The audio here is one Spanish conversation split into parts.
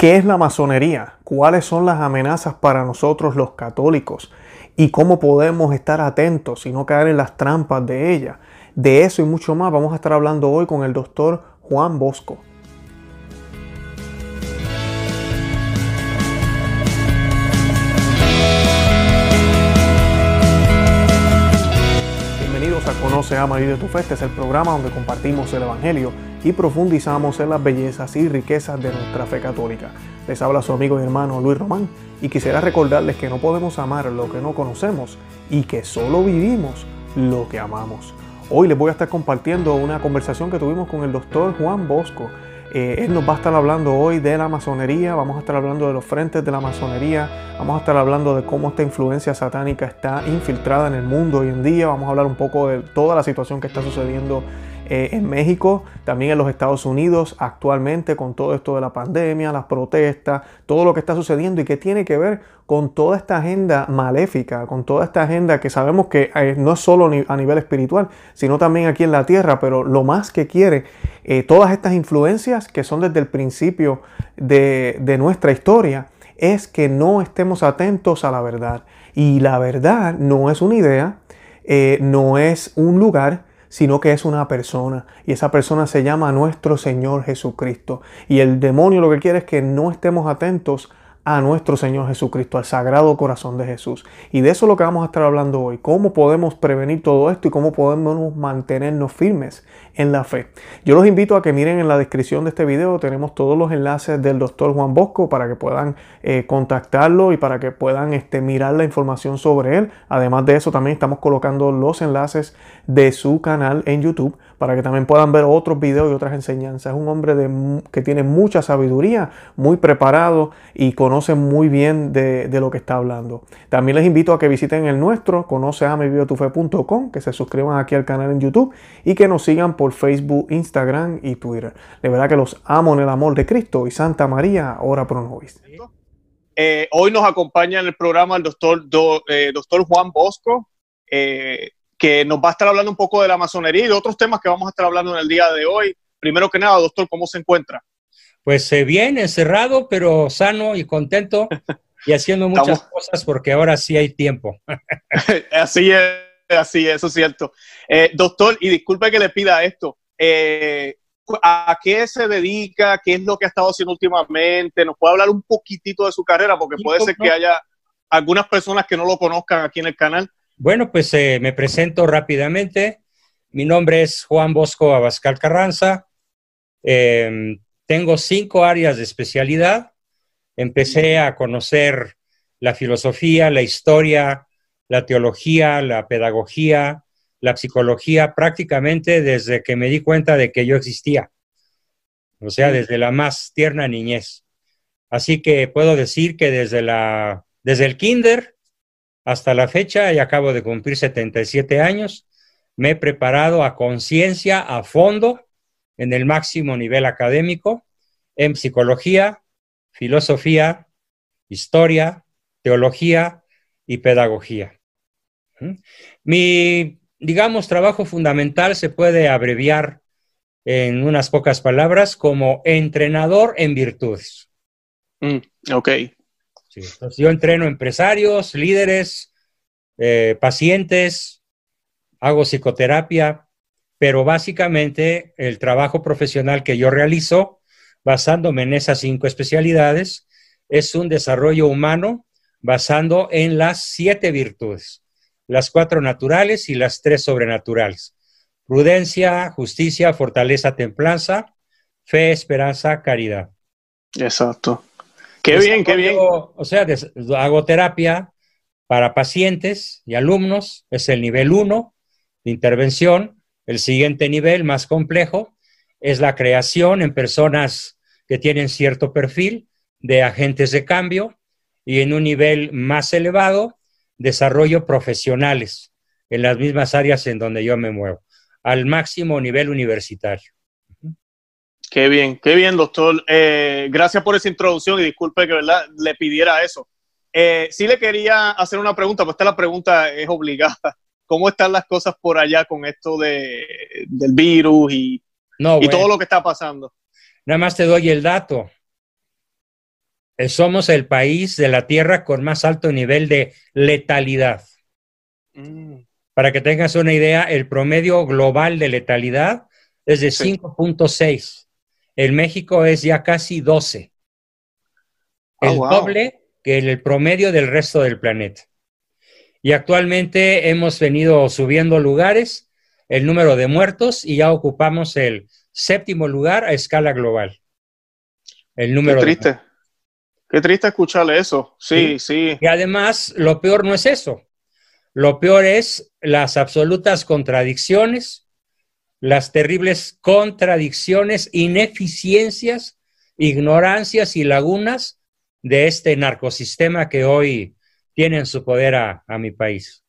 ¿Qué es la masonería? ¿Cuáles son las amenazas para nosotros los católicos? ¿Y cómo podemos estar atentos y no caer en las trampas de ella? De eso y mucho más vamos a estar hablando hoy con el doctor Juan Bosco. Conoce, Ama y de tu Fe. Este es el programa donde compartimos el Evangelio y profundizamos en las bellezas y riquezas de nuestra fe católica. Les habla su amigo y hermano Luis Román y quisiera recordarles que no podemos amar lo que no conocemos y que solo vivimos lo que amamos. Hoy les voy a estar compartiendo una conversación que tuvimos con el doctor Juan Bosco. Eh, él nos va a estar hablando hoy de la masonería, vamos a estar hablando de los frentes de la masonería, vamos a estar hablando de cómo esta influencia satánica está infiltrada en el mundo hoy en día, vamos a hablar un poco de toda la situación que está sucediendo eh, en México, también en los Estados Unidos actualmente con todo esto de la pandemia, las protestas, todo lo que está sucediendo y que tiene que ver con toda esta agenda maléfica, con toda esta agenda que sabemos que eh, no es solo a nivel espiritual, sino también aquí en la tierra, pero lo más que quiere eh, todas estas influencias que son desde el principio de, nuestra historia es que no estemos atentos a la verdad. Y la verdad no es una idea, no es un lugar, sino que es una persona y esa persona se llama nuestro Señor Jesucristo. Y el demonio lo que quiere es que no estemos atentos a nuestro Señor Jesucristo, al Sagrado Corazón de Jesús. Y de eso es lo que vamos a estar hablando hoy, cómo podemos prevenir todo esto y cómo podemos mantenernos firmes en la fe. Yo los invito a que miren en la descripción de este video, tenemos todos los enlaces del doctor Juan Bosco para que puedan eh, contactarlo y para que puedan este, mirar la información sobre él. Además de eso, también estamos colocando los enlaces de su canal en YouTube para que también puedan ver otros videos y otras enseñanzas. Es un hombre de, que tiene mucha sabiduría, muy preparado y conoce muy bien de, lo que está hablando. También les invito a que visiten el nuestro, conoceamevideotufe.com, que se suscriban aquí al canal en YouTube y que nos sigan por Facebook, Instagram y Twitter. De verdad que los amo en el amor de Cristo y Santa María, ora pro nobis. Eh, hoy nos acompaña en el programa el doctor, eh, doctor Juan Bosco. Eh, que nos va a estar hablando un poco de la masonería y de otros temas que vamos a estar hablando en el día de hoy. Primero que nada, doctor, ¿cómo se encuentra? Pues eh, bien, encerrado, pero sano y contento y haciendo muchas cosas porque ahora sí hay tiempo. así es, así es, eso es cierto. Eh, doctor, y disculpe que le pida esto, eh, ¿a qué se dedica? ¿Qué es lo que ha estado haciendo últimamente? ¿Nos puede hablar un poquitito de su carrera? Porque puede ser que haya algunas personas que no lo conozcan aquí en el canal. Bueno, pues eh, me presento rápidamente. Mi nombre es Juan Bosco Abascal Carranza. Em, tengo cinco áreas de especialidad. Empecé a conocer la filosofía, la historia, la teología, la pedagogía, la psicología prácticamente desde que me di cuenta de que yo existía. O sea, desde la más tierna niñez. Así que puedo decir que desde, la, desde el kinder hasta la fecha, y acabo de cumplir 77 años, me he preparado a conciencia, a fondo, en el máximo nivel académico, en psicología, filosofía, historia, teología y pedagogía. Mi, digamos, trabajo fundamental se puede abreviar en unas pocas palabras como entrenador en virtudes. Mm, ok. Yo entreno empresarios, líderes, eh, pacientes, hago psicoterapia, pero básicamente el trabajo profesional que yo realizo, basándome en esas cinco especialidades, es un desarrollo humano basando en las siete virtudes, las cuatro naturales y las tres sobrenaturales. Prudencia, justicia, fortaleza, templanza, fe, esperanza, caridad. Exacto. Qué bien, qué bien. O sea, hago terapia para pacientes y alumnos, es el nivel 1 de intervención. El siguiente nivel, más complejo, es la creación en personas que tienen cierto perfil de agentes de cambio y en un nivel más elevado, desarrollo profesionales en las mismas áreas en donde yo me muevo, al máximo nivel universitario. Qué bien, qué bien, doctor. Eh, gracias por esa introducción y disculpe que ¿verdad? le pidiera eso. Eh, sí le quería hacer una pregunta, pues esta la pregunta es obligada. ¿Cómo están las cosas por allá con esto de, del virus y, y todo lo que está pasando? Nada más te doy el dato. Somos el país de la Tierra con más alto nivel de letalidad. Mm. Para que tengas una idea, el promedio global de letalidad es de 5.6. En México es ya casi 12. el doble que el promedio del resto del planeta. Y actualmente hemos venido subiendo lugares, el número de muertos, y ya ocupamos el séptimo lugar a escala global. El número Qué triste. Qué triste escucharle eso. Sí, sí, Y además, lo peor no es eso. Lo peor es las absolutas contradicciones, las terribles contradicciones, ineficiencias, ignorancias y lagunas de este narcosistema que hoy tiene en su poder a, mi país.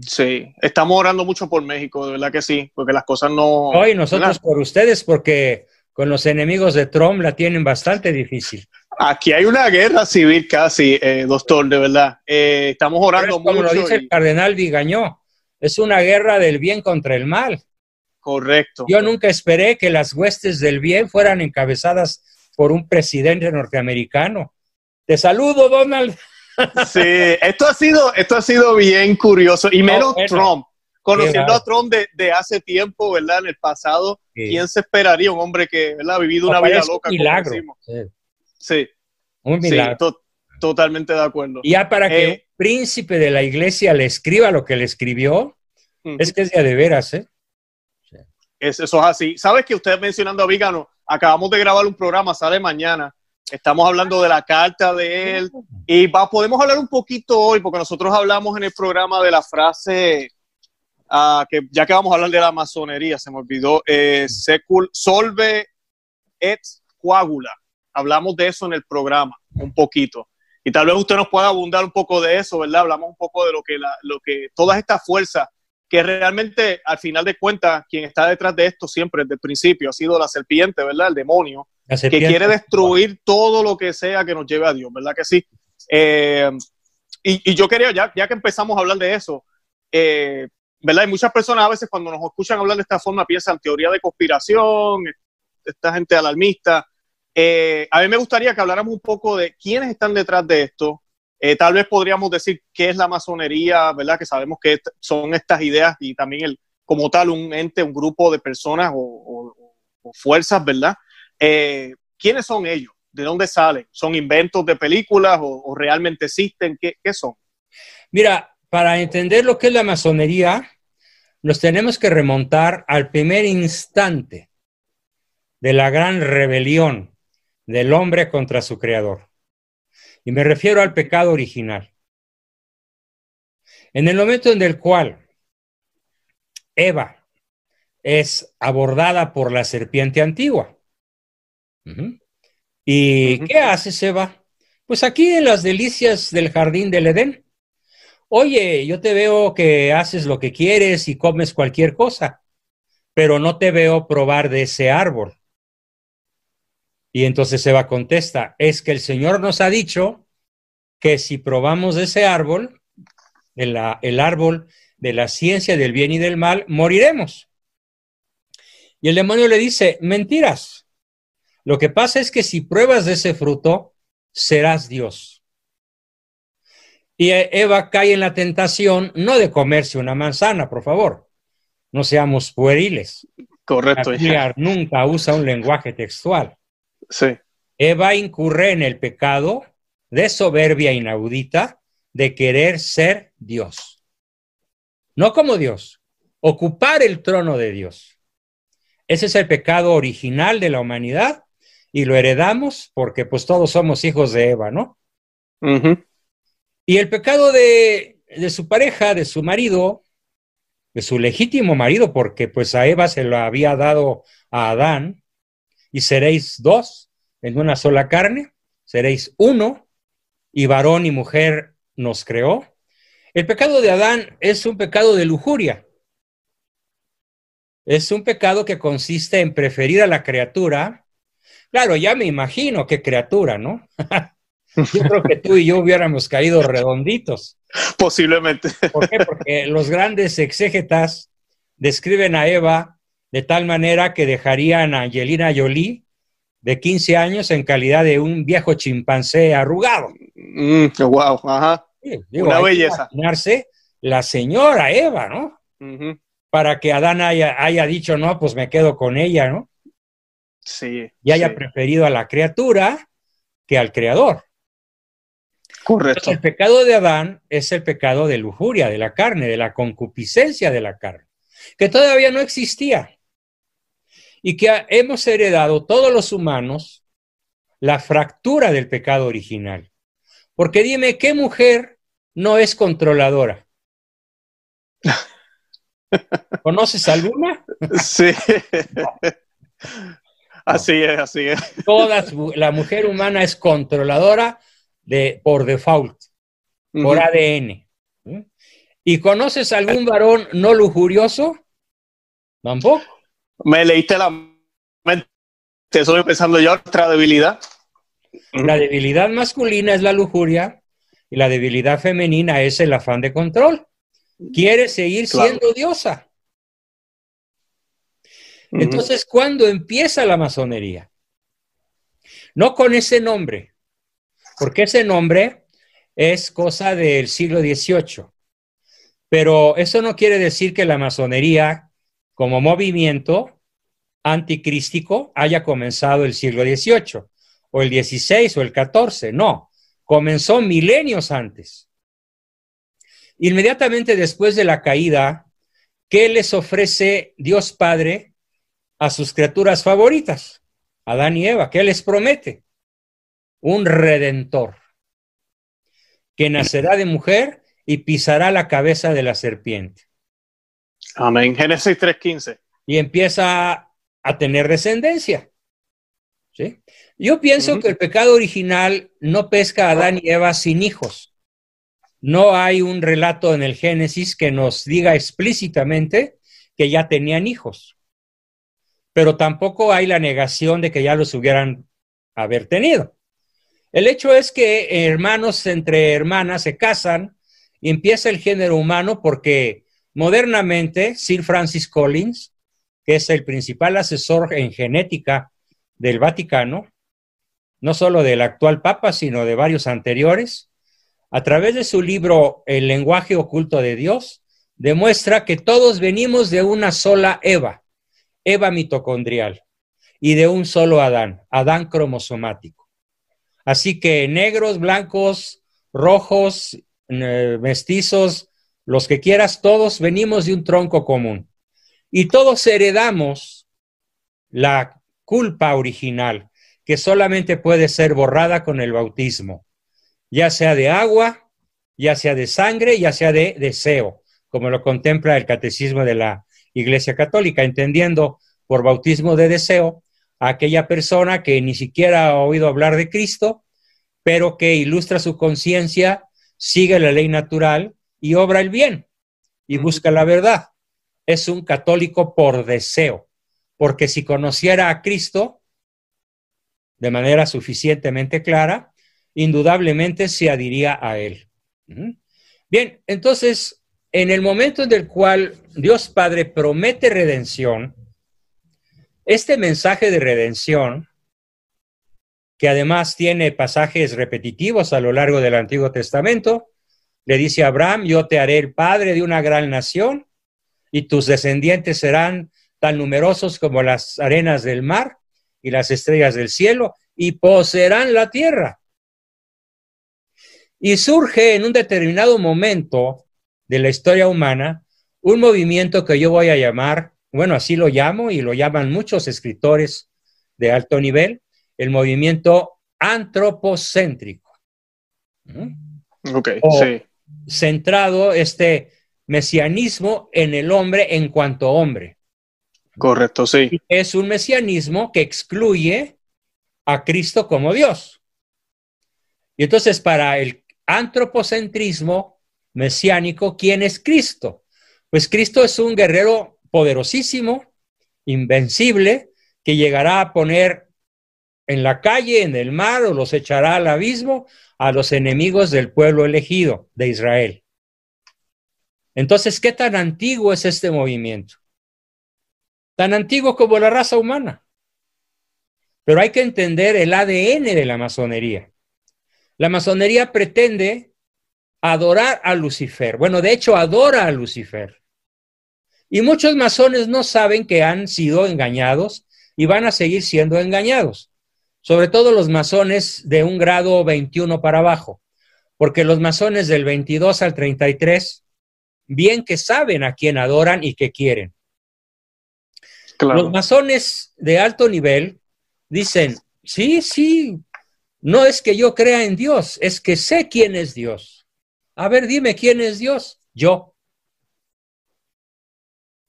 Sí, estamos orando mucho por México, de verdad que sí, porque las cosas no... Hoy nosotros por ustedes, porque con los enemigos de Trump la tienen bastante difícil. Aquí hay una guerra civil casi, eh, doctor, de verdad. Eh, estamos orando mucho. Como lo dice el cardenal Vigañó, es una guerra del bien contra el mal. Correcto. Yo nunca esperé que las huestes del bien fueran encabezadas por un presidente norteamericano. Te saludo, Donald. Sí, esto ha sido, esto ha sido bien curioso. Y menos Trump. Conociendo a Trump de, hace tiempo, ¿verdad? En el pasado, ¿quién se esperaría? Un hombre que ha vivido una vida loca. Milagro. Sí. Un milagro. totalmente de acuerdo. Y ya para que el eh, príncipe de la iglesia le escriba lo que le escribió, es que es de veras, ¿eh? eso es así. ¿Sabes que usted mencionando a Vígano, acabamos de grabar un programa, sale mañana. Estamos hablando de la carta de él y va, podemos hablar un poquito hoy, porque nosotros hablamos en el programa de la frase, ah, que ya que vamos a hablar de la masonería, se me olvidó, eh, secul, solve et coagula. Hablamos de eso en el programa, un poquito. Y tal vez usted nos pueda abundar un poco de eso, ¿verdad? Hablamos un poco de lo que, la, lo que todas estas fuerzas que realmente al final de cuentas quien está detrás de esto siempre desde el principio ha sido la serpiente, ¿verdad? El demonio, que quiere destruir todo lo que sea que nos lleve a Dios, ¿verdad que sí? Eh, y, yo quería, ya, ya que empezamos a hablar de eso, eh, ¿verdad? Hay muchas personas a veces cuando nos escuchan hablar de esta forma piensan teoría de conspiración, esta gente alarmista. Eh, a mí me gustaría que habláramos un poco de quiénes están detrás de esto, eh, tal vez podríamos decir qué es la masonería, ¿verdad? Que sabemos que son estas ideas y también el, como tal un ente, un grupo de personas o, fuerzas, ¿verdad? Eh, ¿Quiénes son ellos? ¿De dónde salen? ¿Son inventos de películas o, realmente existen? ¿Qué, ¿Qué son? Mira, para entender lo que es la masonería, nos tenemos que remontar al primer instante de la gran rebelión del hombre contra su creador. Y me refiero al pecado original. En el momento en el cual Eva es abordada por la serpiente antigua. ¿Y qué haces, Eva? Pues aquí en las delicias del jardín del Edén. Oye, yo te veo que haces lo que quieres y comes cualquier cosa, pero no te veo probar de ese árbol. Y entonces Eva contesta, es que el Señor nos ha dicho que si probamos ese árbol, el, el árbol de la ciencia del bien y del mal, moriremos. Y el demonio le dice, mentiras. Lo que pasa es que si pruebas de ese fruto, serás Dios. Y Eva cae en la tentación no de comerse una manzana, por favor. No seamos pueriles. Correcto. La nunca usa un lenguaje textual. Sí. Eva incurre en el pecado de soberbia inaudita de querer ser Dios. No como Dios, ocupar el trono de Dios. Ese es el pecado original de la humanidad y lo heredamos porque pues todos somos hijos de Eva, ¿no? Y el pecado de, de su pareja, de su marido, de su legítimo marido, porque pues a Eva se lo había dado a Adán, y seréis dos en una sola carne, seréis uno, y varón y mujer nos creó. El pecado de Adán es un pecado de lujuria. Es un pecado que consiste en preferir a la criatura. Claro, ya me imagino qué criatura, ¿no? yo creo que tú y yo hubiéramos caído redonditos. Posiblemente. ¿Por qué? Porque los grandes exégetas describen a Eva de tal manera que dejarían a Angelina Jolie de 15 años en calidad de un viejo chimpancé arrugado. Mm, wow, ajá. Una belleza. Imaginarse la señora Eva, ¿no? Para que Adán haya, dicho, no, pues me quedo con ella, ¿no? Sí. Y haya preferido a la criatura que al creador. Correcto. el pecado de Adán es el pecado de lujuria, de la carne, de la concupiscencia de la carne, que todavía no existía. Y que hemos heredado todos los humanos la fractura del pecado original. Porque dime, ¿qué mujer no es controladora? ¿Conoces alguna? Sí. Así es, así es. Toda la mujer humana es controladora de, por default, por ADN. ¿Y conoces algún varón no lujurioso? Tampoco. Me leíste la mente. Estoy pensando yo otra debilidad. La debilidad masculina es la lujuria y la debilidad femenina es el afán de control. Quiere seguir siendo diosa. Entonces, ¿cuándo empieza la masonería? No con ese nombre, porque ese nombre es cosa del siglo XVIII. Pero eso no quiere decir que la masonería como movimiento anticrístico haya comenzado el siglo XVIII o el XVI o el XIV. No, comenzó milenios antes. Inmediatamente después de la caída, ¿qué les ofrece Dios Padre a sus criaturas favoritas? Adán y Eva, ¿qué les promete? un redentor, que nacerá de mujer y pisará la cabeza de la serpiente. Amén. Génesis 3.15. Y empieza a tener descendencia. ¿Sí? Yo pienso que el pecado original no pesca a Adán y Eva sin hijos. No hay un relato en el Génesis que nos diga explícitamente que ya tenían hijos. Pero tampoco hay la negación de que ya los hubieran haber tenido. El hecho es que hermanos entre hermanas se casan y empieza el género humano porque modernamente Sir Francis Collins, que es el principal asesor en genética del Vaticano, no solo del actual Papa, sino de varios anteriores, a través de su libro El lenguaje oculto de Dios, demuestra que todos venimos de una sola Eva, Eva mitocondrial, y de un solo Adán, Adán cromosomático. Así que negros, blancos, rojos, eh, mestizos, los que quieras, todos venimos de un tronco común. Y todos heredamos la culpa original, que solamente puede ser borrada con el bautismo, ya sea de agua, ya sea de sangre, ya sea de deseo, como lo contempla el catecismo de la Iglesia Católica, entendiendo por bautismo de deseo aquella persona que ni siquiera ha oído hablar de Cristo, pero que ilustra su conciencia, sigue la ley natural y obra el bien y busca la verdad. Es un católico por deseo, porque si conociera a Cristo de manera suficientemente clara, indudablemente se adhiría a él. Bien, entonces, en el momento en el cual Dios Padre promete redención, este mensaje de redención, que además tiene pasajes repetitivos a lo largo del Antiguo Testamento, le dice a Abraham, yo te haré el padre de una gran nación y tus descendientes serán tan numerosos como las arenas del mar y las estrellas del cielo y poseerán la tierra. Y surge en un determinado momento de la historia humana un movimiento que yo voy a llamar bueno, así lo llamo y lo llaman muchos escritores de alto nivel, el movimiento antropocéntrico. Ok, sí. Centrado este mesianismo en el hombre en cuanto hombre. Correcto, sí. Es un mesianismo que excluye a Cristo como Dios. Y entonces para el antropocentrismo mesiánico, ¿quién es Cristo? Pues Cristo es un guerrero poderosísimo, invencible, que llegará a poner en la calle, en el mar, o los echará al abismo a los enemigos del pueblo elegido de Israel. Entonces, ¿qué tan antiguo es este movimiento? Tan antiguo como la raza humana, Pero hay que entender el ADN de la masonería. La masonería pretende adorar a Lucifer. Bueno, de hecho, adora a Lucifer. Y muchos masones no saben que han sido engañados y van a seguir siendo engañados. Sobre todo los masones de un grado 21 para abajo. Porque los masones del 22 al 33, bien que saben a quién adoran y qué quieren. Los masones de alto nivel dicen, sí, sí, no es que yo crea en Dios, es que sé quién es Dios. A ver, dime quién es Dios. Yo.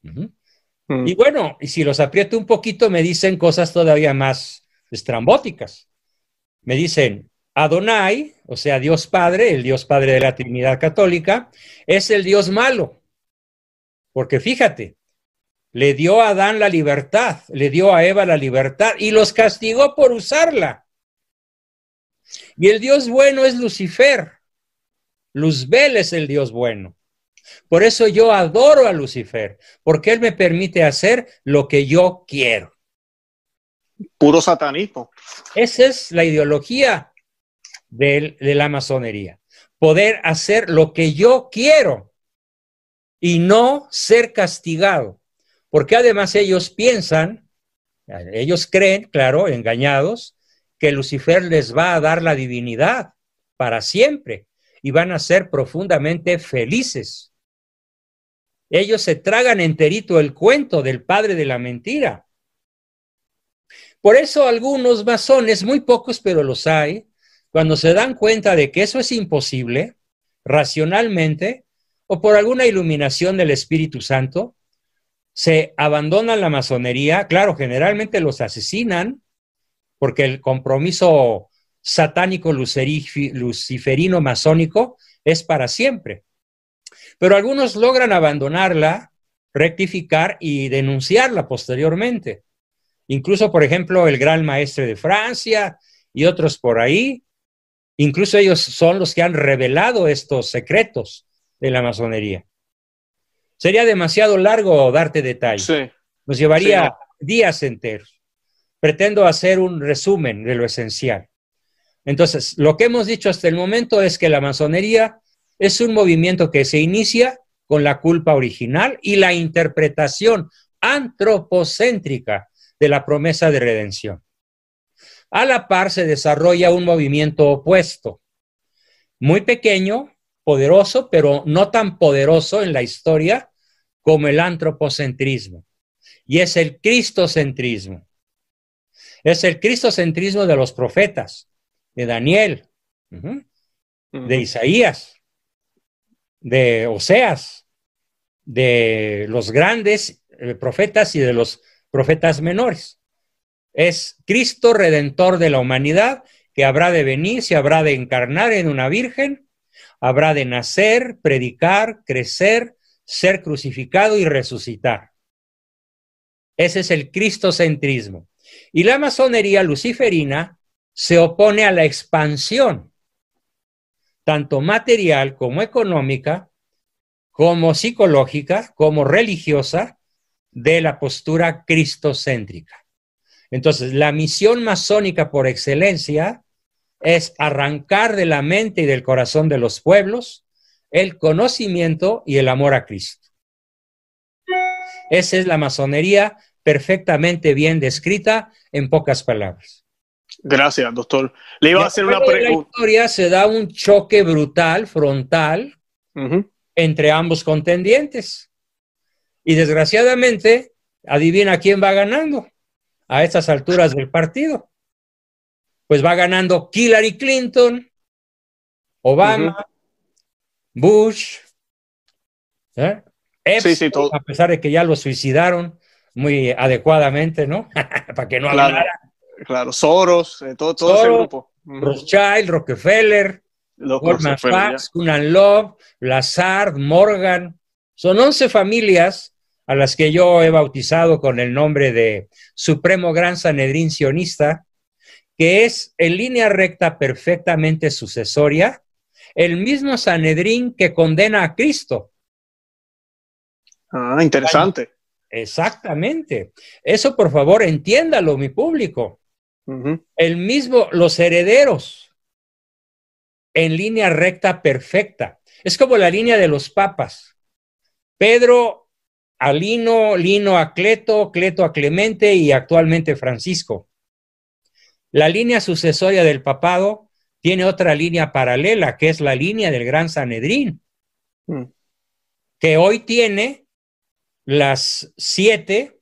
Mm. Y bueno, y si los aprieto un poquito, me dicen cosas todavía más estrambóticas. Me dicen, Adonai, o sea, Dios Padre, el Dios Padre de la Trinidad Católica, es el Dios malo. Porque fíjate, le dio a Adán la libertad, le dio a Eva la libertad y los castigó por usarla. Y el Dios bueno es Lucifer. Luzbel es el Dios bueno. Por eso yo adoro a Lucifer, porque él me permite hacer lo que yo quiero. Puro satanismo. Esa es la ideología de, de la masonería. Poder hacer lo que yo quiero y no ser castigado. Porque además ellos piensan, ellos creen, claro, engañados, que Lucifer les va a dar la divinidad para siempre y van a ser profundamente felices. Ellos se tragan enterito el cuento del padre de la mentira. Por eso algunos masones, muy pocos pero los hay, cuando se dan cuenta de que eso es imposible, racionalmente, o por alguna iluminación del Espíritu Santo, se abandonan la masonería, claro, generalmente los asesinan, porque el compromiso satánico luciferino masónico es para siempre. Pero algunos logran abandonarla, rectificar y denunciarla posteriormente. Incluso, por ejemplo, el gran maestre de Francia y otros por ahí, incluso ellos son los que han revelado estos secretos de la masonería. Sería demasiado largo darte detalles. Nos llevaría días enteros pretendo hacer un resumen de lo esencial. Entonces, lo que hemos dicho hasta el momento es que la masonería es un movimiento que se inicia con la culpa original y la interpretación antropocéntrica de la promesa de redención. A la par se desarrolla un movimiento opuesto, muy pequeño, poderoso, pero no tan poderoso en la historia como el antropocentrismo, y es el cristocentrismo. Es el cristocentrismo de los profetas, de Daniel, de Isaías, de Oseas, de los grandes eh, profetas y de los profetas menores. Es Cristo redentor de la humanidad que habrá de venir, se habrá de encarnar en una virgen, habrá de nacer, predicar, crecer, ser crucificado y resucitar. Ese es el cristocentrismo. Y la masonería luciferina se opone a la expansión, tanto material como económica, como psicológica, como religiosa, de la postura cristocéntrica. Entonces, la misión masónica por excelencia es arrancar de la mente y del corazón de los pueblos el conocimiento y el amor a Cristo. Esa es la masonería perfectamente bien descrita en pocas palabras. Gracias, doctor. Le iba a hacer una pregunta. En la historia se da un choque brutal, frontal, entre ambos contendientes. Y desgraciadamente, adivina quién va ganando a estas alturas del partido. Pues va ganando Hillary Clinton, Obama, Bush, ¿eh? a pesar de que ya lo suicidaron, muy adecuadamente, ¿no? Para que no claro, Claro, Soros, eh, todo, todo ese grupo. Rothschild, Rockefeller, Goldman Sachs, Kunan Love, Lazard, Morgan. Son 11 familias a las que yo he bautizado con el nombre de Supremo Gran Sanedrín Sionista, que es en línea recta perfectamente sucesoria, el mismo Sanedrín que condena a Cristo. Ah, interesante. Exactamente. Eso, por favor, entiéndalo, mi público. El mismo, los herederos en línea recta perfecta. Es como la línea de los papas. Pedro a Lino, Lino a Cleto, Cleto a Clemente y actualmente Francisco. La línea sucesoria del papado tiene otra línea paralela, que es la línea del Gran Sanedrín, mm. que hoy tiene las siete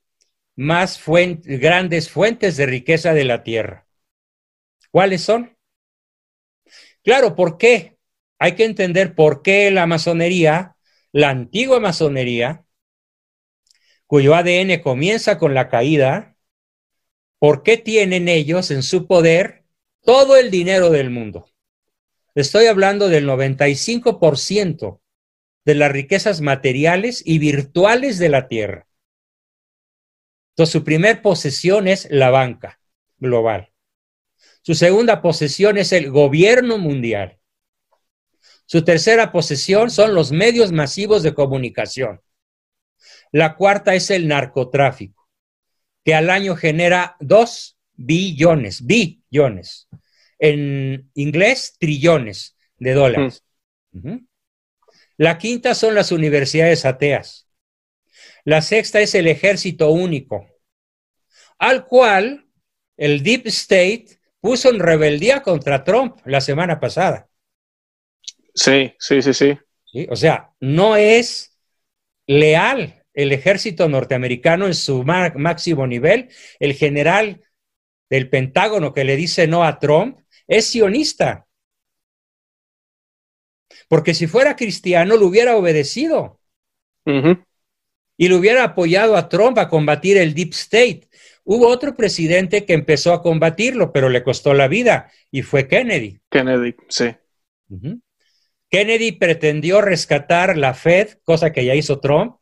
más grandes fuentes de riqueza de la tierra. ¿Cuáles son? Claro, ¿por qué? Hay que entender por qué la masonería, la antigua masonería, cuyo ADN comienza con la caída, ¿por qué tienen ellos en su poder todo el dinero del mundo? Estoy hablando del 95% de las riquezas materiales y virtuales de la Tierra. Entonces, su primer posesión es la banca global. Su segunda posesión es el gobierno mundial. Su tercera posesión son los medios masivos de comunicación. La cuarta es el narcotráfico, que al año genera dos billones, billones. En inglés, trillones de dólares. Mm. La quinta son las universidades ateas. La sexta es el ejército único, al cual el Deep State puso en rebeldía contra Trump la semana pasada. Sí, sí, sí, sí. O sea, no es leal el ejército norteamericano en su máximo nivel. El general del Pentágono que le dice no a Trump es sionista. Porque si fuera cristiano, lo hubiera obedecido. Y lo hubiera apoyado a Trump a combatir el Deep State. Hubo otro presidente que empezó a combatirlo, pero le costó la vida, y fue Kennedy. Kennedy, sí. Kennedy pretendió rescatar la Fed, cosa que ya hizo Trump.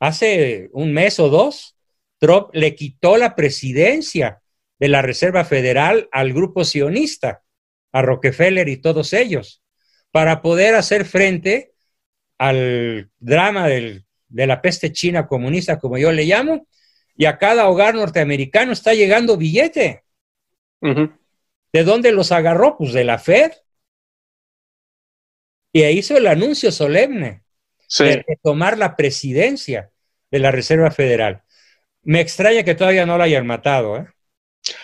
Hace un mes o dos, Trump le quitó la presidencia de la Reserva Federal al grupo sionista, a Rockefeller y todos ellos para poder hacer frente al drama de la peste china comunista, como yo le llamo, y a cada hogar norteamericano está llegando billete. ¿De dónde los agarró? Pues de la Fed. Y hizo el anuncio solemne de tomar la presidencia de la Reserva Federal. Me extraña que todavía no la hayan matado, ¿eh?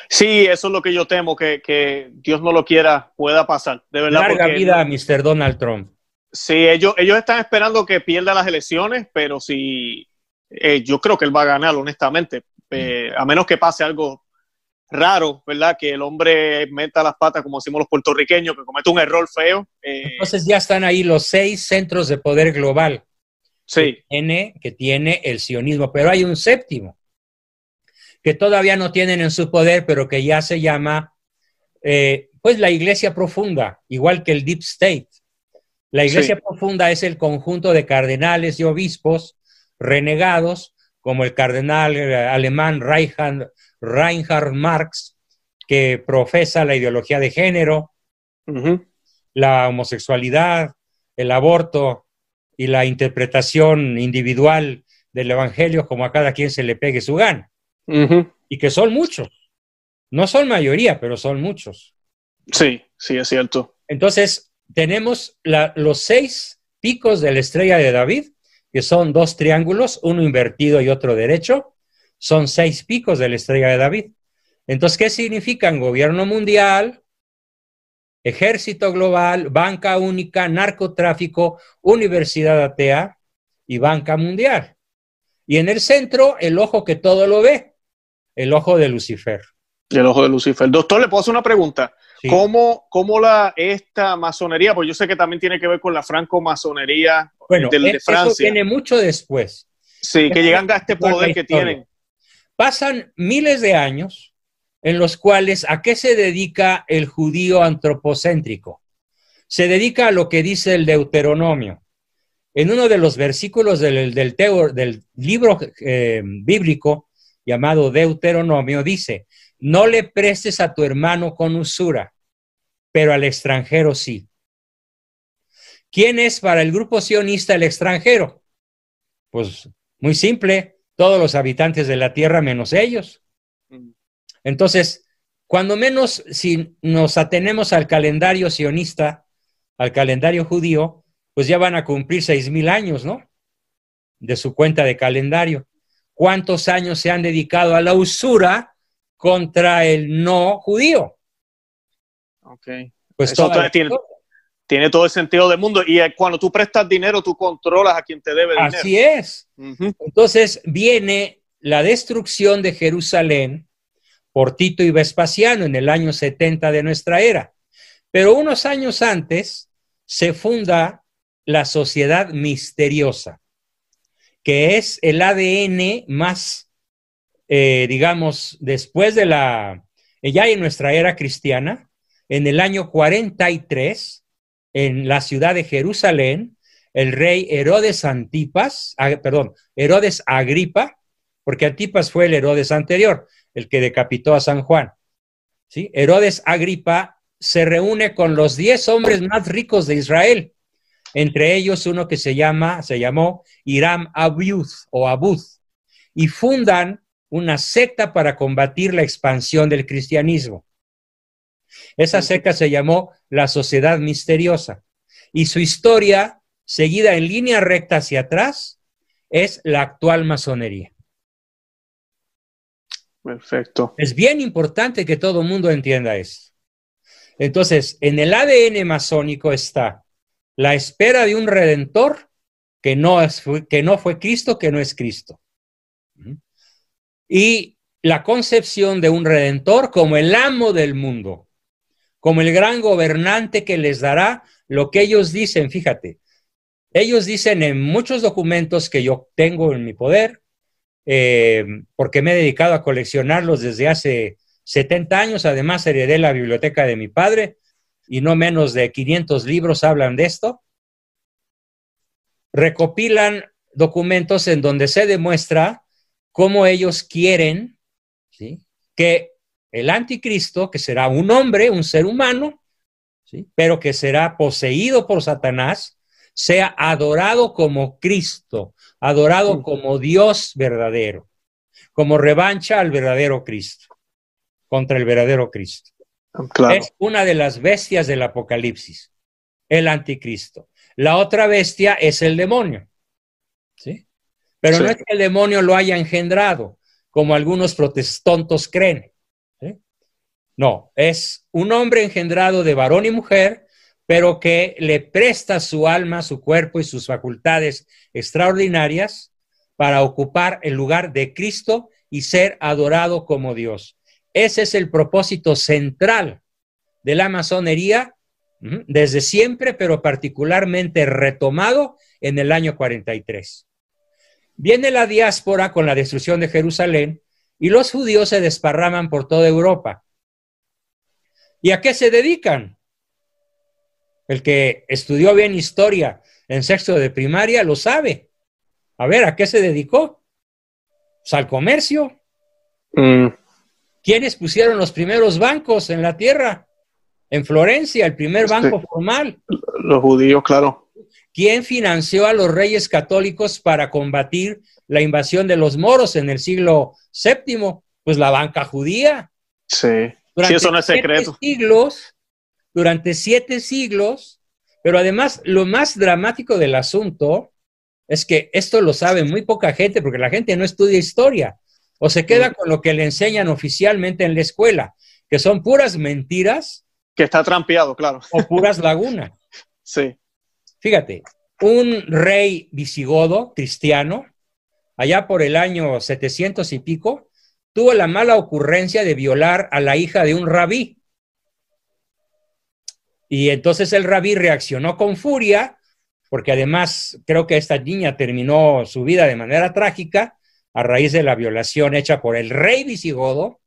Sí, eso es lo que yo temo, que, Dios no lo quiera, pueda pasar. De verdad. Larga vida a Mr. Donald Trump. Sí, ellos, ellos están esperando que pierda las elecciones, pero sí, eh, yo creo que él va a ganar, honestamente. Eh, a menos que pase algo raro, ¿verdad? Que el hombre meta las patas, como decimos los puertorriqueños, que cometa un error feo. Eh. Entonces ya están ahí los seis centros de poder global. Sí. que tiene el sionismo, pero hay un séptimo que todavía no tienen en su poder, pero que ya se llama, eh, pues, la iglesia profunda, igual que el Deep State. La iglesia profunda es el conjunto de cardenales y obispos renegados, como el cardenal eh, alemán Reinhard, Marx, que profesa la ideología de género, la homosexualidad, el aborto y la interpretación individual del Evangelio como a cada quien se le pegue su gana. Y que son muchos. No son mayoría, pero son muchos. Sí, sí, es cierto. Entonces, tenemos los seis picos de la estrella de David, que son dos triángulos, uno invertido y otro derecho. Son seis picos de la estrella de David. Entonces, ¿qué significan? Gobierno mundial, ejército global, banca única, narcotráfico, universidad atea y banca mundial. Y en el centro, el ojo que todo lo ve, el ojo de Lucifer. El ojo de Lucifer. Doctor, le puedo hacer una pregunta. ¿Cómo, ¿Cómo, la, esta masonería, pues yo sé que también tiene que ver con la franco-masonería bueno, de, Francia. Eso tiene mucho después. Sí, que llegan a este poder que tienen. Pasan miles de años en los cuales, ¿a qué se dedica el judío antropocéntrico? Se dedica a lo que dice el Deuteronomio. En uno de los versículos del, del, libro eh, bíblico, llamado Deuteronomio, dice, no le prestes a tu hermano con usura, pero al extranjero sí. ¿Quién es para el grupo sionista el extranjero? Pues muy simple, todos los habitantes de la tierra menos ellos. Entonces, cuando menos si nos atenemos al calendario sionista, al calendario judío, pues ya van a cumplir seis mil años, ¿no? De su cuenta de calendario. ¿Cuántos años se han dedicado a la usura contra el no judío? Ok. Pues Eso tiene, tiene, todo el sentido del mundo. Y eh, cuando tú prestas dinero, tú controlas a quien te debe dinero. Así es. Entonces viene la destrucción de Jerusalén por Tito y Vespasiano en el año 70 de nuestra era. Pero unos años antes se funda la sociedad misteriosa, que es el ADN más, eh, digamos, después de la, ya en nuestra era cristiana, en el año 43, en la ciudad de Jerusalén, el rey Herodes Antipas, ah, perdón, Herodes Agripa, porque Antipas fue el Herodes anterior, el que decapitó a San Juan. ¿sí? Herodes Agripa se reúne con los diez hombres más ricos de Israel, entre ellos uno que se llama, se llamó Hiram Abuth o Abud, y fundan una secta para combatir la expansión del cristianismo. Esa secta se llamó la Sociedad Misteriosa y su historia, seguida en línea recta hacia atrás, es la actual masonería. Perfecto. Es bien importante que todo el mundo entienda esto. Entonces, en el ADN masónico está la espera de un redentor que no, es, que no fue Cristo, que no es Cristo. Y la concepción de un redentor como el amo del mundo, como el gran gobernante que les dará lo que ellos dicen, fíjate, ellos dicen en muchos documentos que yo tengo en mi poder, eh, porque me he dedicado a coleccionarlos desde hace 70 años. Además, heredé la biblioteca de mi padre y no menos de 500 libros hablan de esto. Recopilan documentos en donde se demuestra cómo ellos quieren que el anticristo, que será un hombre, un ser humano, pero que será poseído por Satanás, sea adorado como Cristo, adorado como Dios verdadero, como revancha al verdadero Cristo, contra el verdadero Cristo. Es una de las bestias del Apocalipsis, el anticristo. La otra bestia es el demonio. ¿sí? Pero no es que el demonio lo haya engendrado, como algunos protestantes creen. No, es un hombre engendrado de varón y mujer pero que le presta su alma, su cuerpo y sus facultades extraordinarias para ocupar el lugar de Cristo y ser adorado como Dios. Ese es el propósito central de la masonería desde siempre, pero particularmente retomado en el año 43. Viene la diáspora con la destrucción de Jerusalén y los judíos se desparraman por toda Europa. ¿Y a qué se dedican? El que estudió bien historia en sexto de primaria lo sabe. A ver, ¿a qué se dedicó? Pues al comercio. Mm. ¿Quiénes pusieron los primeros bancos en la tierra? En Florencia, el primer este, banco formal. Los judíos, claro. ¿Quién financió a los reyes católicos para combatir la invasión de los moros en el siglo VII? Pues la banca judía. Sí, sí eso no es secreto. siglos durante siete siglos, pero además lo más dramático del asunto es que esto lo sabe muy poca gente porque la gente no estudia historia o se queda con lo que le enseñan oficialmente en la escuela, que son puras mentiras. Que está trampeado, claro. O puras lagunas. sí. Fíjate, un rey visigodo cristiano, allá por el año 700 y pico, tuvo la mala ocurrencia de violar a la hija de un rabí. Y entonces el rabí reaccionó con furia, porque además creo que esta niña terminó su vida de manera trágica a raíz de la violación hecha por el rey visigodo,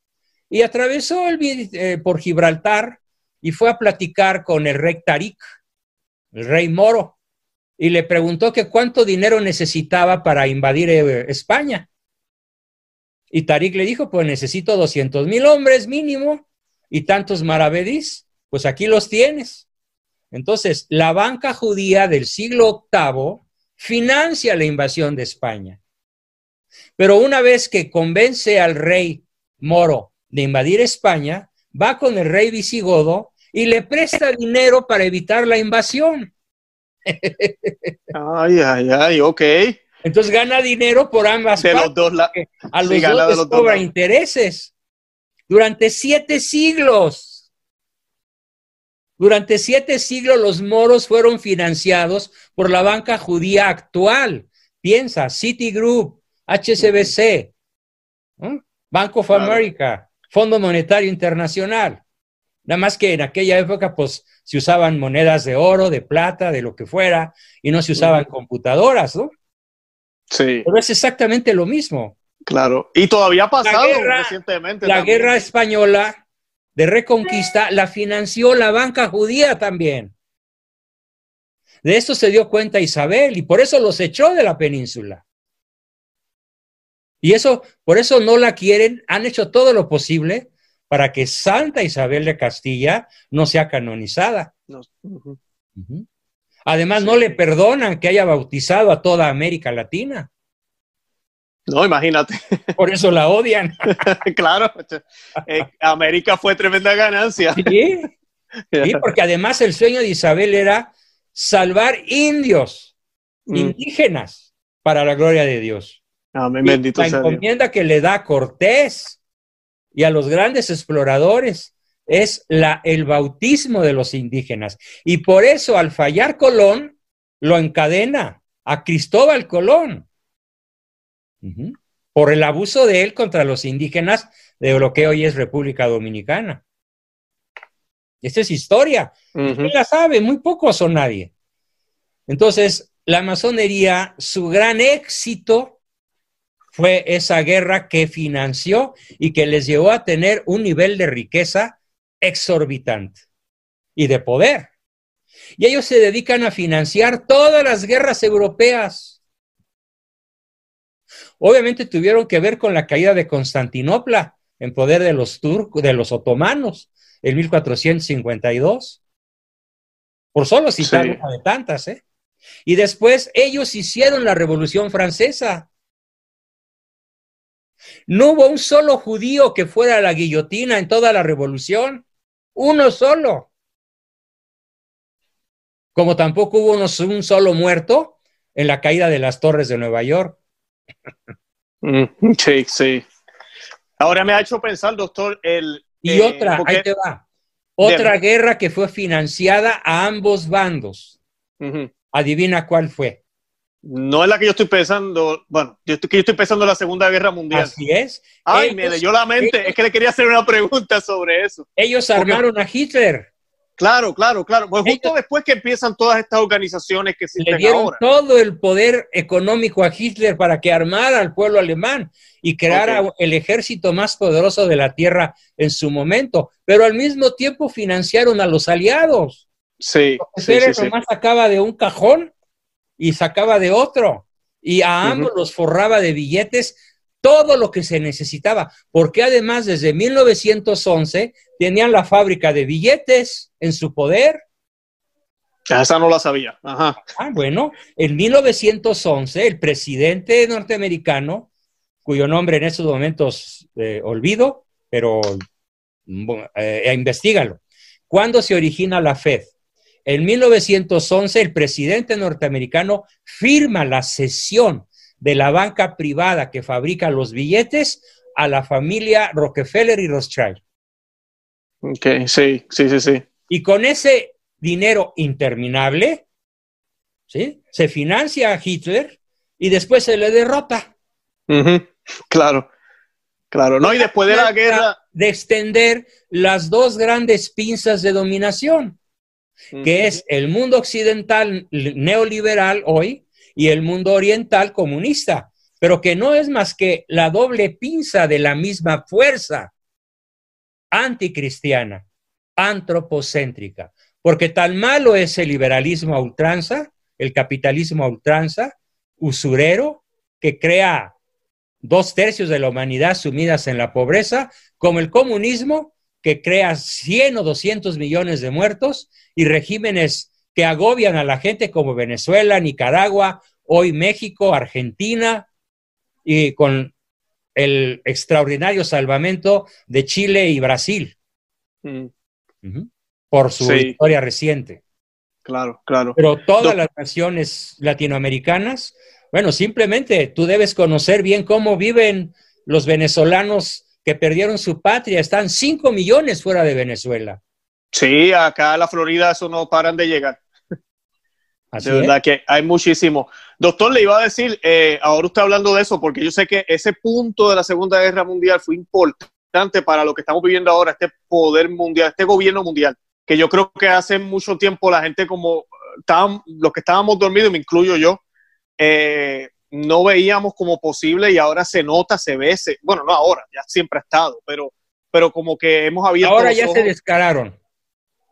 y atravesó eh, por Gibraltar y fue a platicar con el rey Tarik, el rey moro, y le preguntó que cuánto dinero necesitaba para invadir eh, España. Y Tarik le dijo, pues necesito 200 mil hombres mínimo y tantos maravedís pues aquí los tienes. Entonces, la banca judía del siglo VIII financia la invasión de España. Pero una vez que convence al rey moro de invadir España, va con el rey visigodo y le presta dinero para evitar la invasión. Ay, ay, ay, ok. Entonces gana dinero por ambas De los partes. dos lados. A los dos les los cobra intereses. Durante siete siglos. Durante siete siglos los moros fueron financiados por la banca judía actual. Piensa, Citigroup, HSBC, ¿no? Bank of Claro. America, Fondo Monetario Internacional. Nada más que en aquella época, pues, se usaban monedas de oro, de plata, de lo que fuera, y no se usaban computadoras, ¿no? Sí, Pero es exactamente lo mismo. claro. Y todavía ha pasado guerra- recientemente. La también. guerra española de reconquista la financió la banca judía también. De esto se dio cuenta Isabel y por eso los echó de la península. Y eso, por eso no la quieren, han hecho todo lo posible para que Santa Isabel de Castilla no sea canonizada. No. Además, no le perdonan que haya bautizado a toda América Latina. No, imagínate. Por eso la odian. claro. Eh, América fue tremenda ganancia. Sí, sí, porque además el sueño de Isabel era salvar indios, Mm. indígenas, para la gloria de Dios. Amén, Y bendito la sea Dios. encomienda que le da a Cortés y a los grandes exploradores es la, el bautismo de los indígenas. Y por eso al fallar Colón, lo encadena a Cristóbal Colón. Por el abuso de él contra los indígenas de lo que hoy es República Dominicana. Esta es historia. ¿Quién la sabe? Muy pocos o nadie. Entonces, la masonería, su gran éxito fue esa guerra que financió y que les llevó a tener un nivel de riqueza exorbitante y de poder. Y ellos se dedican a financiar todas las guerras europeas. Obviamente tuvieron que ver con la caída de Constantinopla en poder de los turcos, de los otomanos, en 1452. Por solo citar Sí. una de tantas, ¿eh? Y después ellos hicieron la Revolución Francesa. No hubo un solo judío que fuera a la guillotina en toda la revolución. Uno solo. Como tampoco hubo unos- un solo muerto en la caída de las torres de Nueva York. Mm, Sí, sí. Ahora me ha hecho pensar, doctor, el... Y eh, otra, porque- ahí te va. Otra guerra que fue financiada a ambos bandos. Adivina cuál fue. No es la que yo estoy pensando, bueno, yo estoy, que yo estoy pensando en la Segunda Guerra Mundial. Así es. Ay, ellos- me leyó la mente, ellos- es que le quería hacer una pregunta sobre eso. Ellos Porque- armaron a Hitler. Claro, claro, claro. Pues justo Ellos- después que empiezan todas estas organizaciones que Le existen dieron ahora. todo el poder económico a Hitler para que armara al pueblo alemán y creara el ejército más poderoso de la tierra en su momento. Pero al mismo tiempo financiaron a los aliados. Sí, sí, sí, sí. nomás sacaba de un cajón y sacaba de otro. Y a ambos los forraba de billetes todo lo que se necesitaba, porque además desde 1911 tenían la fábrica de billetes en su poder. Ah, Esa no la sabía. Ajá. Ah, bueno, en 1911 el presidente norteamericano, cuyo nombre en estos momentos eh, olvido, pero bueno, eh, investigalo. ¿Cuándo se origina la Fed? En 1911 el presidente norteamericano firma la cesión de la banca privada que fabrica los billetes a la familia Rockefeller y Rothschild. Ok, sí, sí, sí, sí. Y con ese dinero interminable, ¿sí? Se financia a Hitler y después se le derrota. Claro, claro. No, y después de la guerra. De extender las dos grandes pinzas de dominación, que es el mundo occidental neoliberal hoy y el mundo oriental comunista, pero que no es más que la doble pinza de la misma fuerza anticristiana, antropocéntrica, porque tan malo es el liberalismo a ultranza, el capitalismo a ultranza, usurero, que crea dos tercios de la humanidad sumidas en la pobreza, como el comunismo, que crea 100 o 200 millones de muertos y regímenes que agobian a la gente como Venezuela, Nicaragua, hoy México, Argentina, y con el extraordinario salvamento de Chile y Brasil. Por su historia reciente. Claro, claro. Pero todas las naciones latinoamericanas, bueno, simplemente tú debes conocer bien cómo viven los venezolanos que perdieron su patria. Están 5 millones fuera de Venezuela. Sí, acá en la Florida eso no paran de llegar. de verdad que hay muchísimo. Doctor, le iba a decir, eh, ahora usted hablando de eso, porque yo sé que ese punto de la Segunda Guerra Mundial fue importante para lo que estamos viviendo ahora, este poder mundial, este gobierno mundial, que yo creo que hace mucho tiempo la gente como, estaban, los que estábamos dormidos, me incluyo yo, eh, no veíamos como posible y ahora se nota, se ve, bueno, no ahora, ya siempre ha estado, pero, pero como que hemos abierto. Ahora ya se descararon.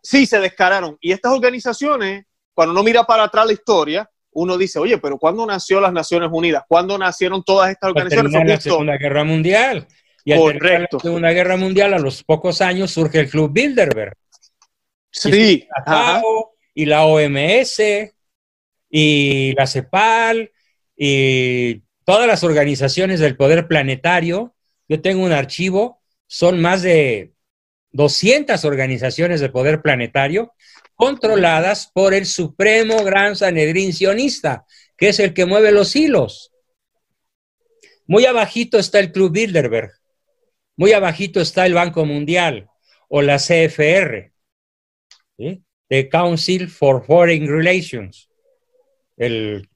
Sí, se descararon. Y estas organizaciones cuando uno mira para atrás la historia, uno dice, oye, pero ¿cuándo nació las Naciones Unidas? ¿Cuándo nacieron todas estas organizaciones? En la Segunda Guerra Mundial. Y al Correcto. la Segunda Guerra Mundial, a los pocos años surge el Club Bilderberg. Sí. Y, y la OMS, y la CEPAL, y todas las organizaciones del poder planetario. Yo tengo un archivo, son más de 200 organizaciones del poder planetario controladas por el supremo gran sanedrín sionista, que es el que mueve los hilos. Muy abajito está el Club Bilderberg, muy abajito está el Banco Mundial o la CFR, The Council for Foreign Relations, el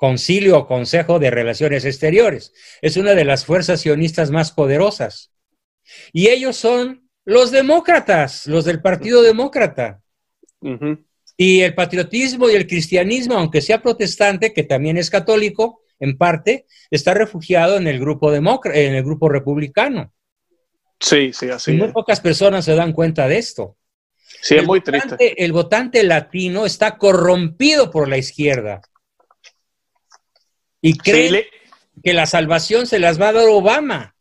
Concilio o Consejo de Relaciones Exteriores. Es una de las fuerzas sionistas más poderosas. Y ellos son los demócratas, los del Partido Demócrata. Y el patriotismo y el cristianismo, aunque sea protestante, que también es católico, en parte, está refugiado en el grupo en el grupo republicano. Sí, sí, así. muy pocas personas se dan cuenta de esto. Sí, es muy triste. El votante latino está corrompido por la izquierda. Y cree que la salvación se las va a dar Obama.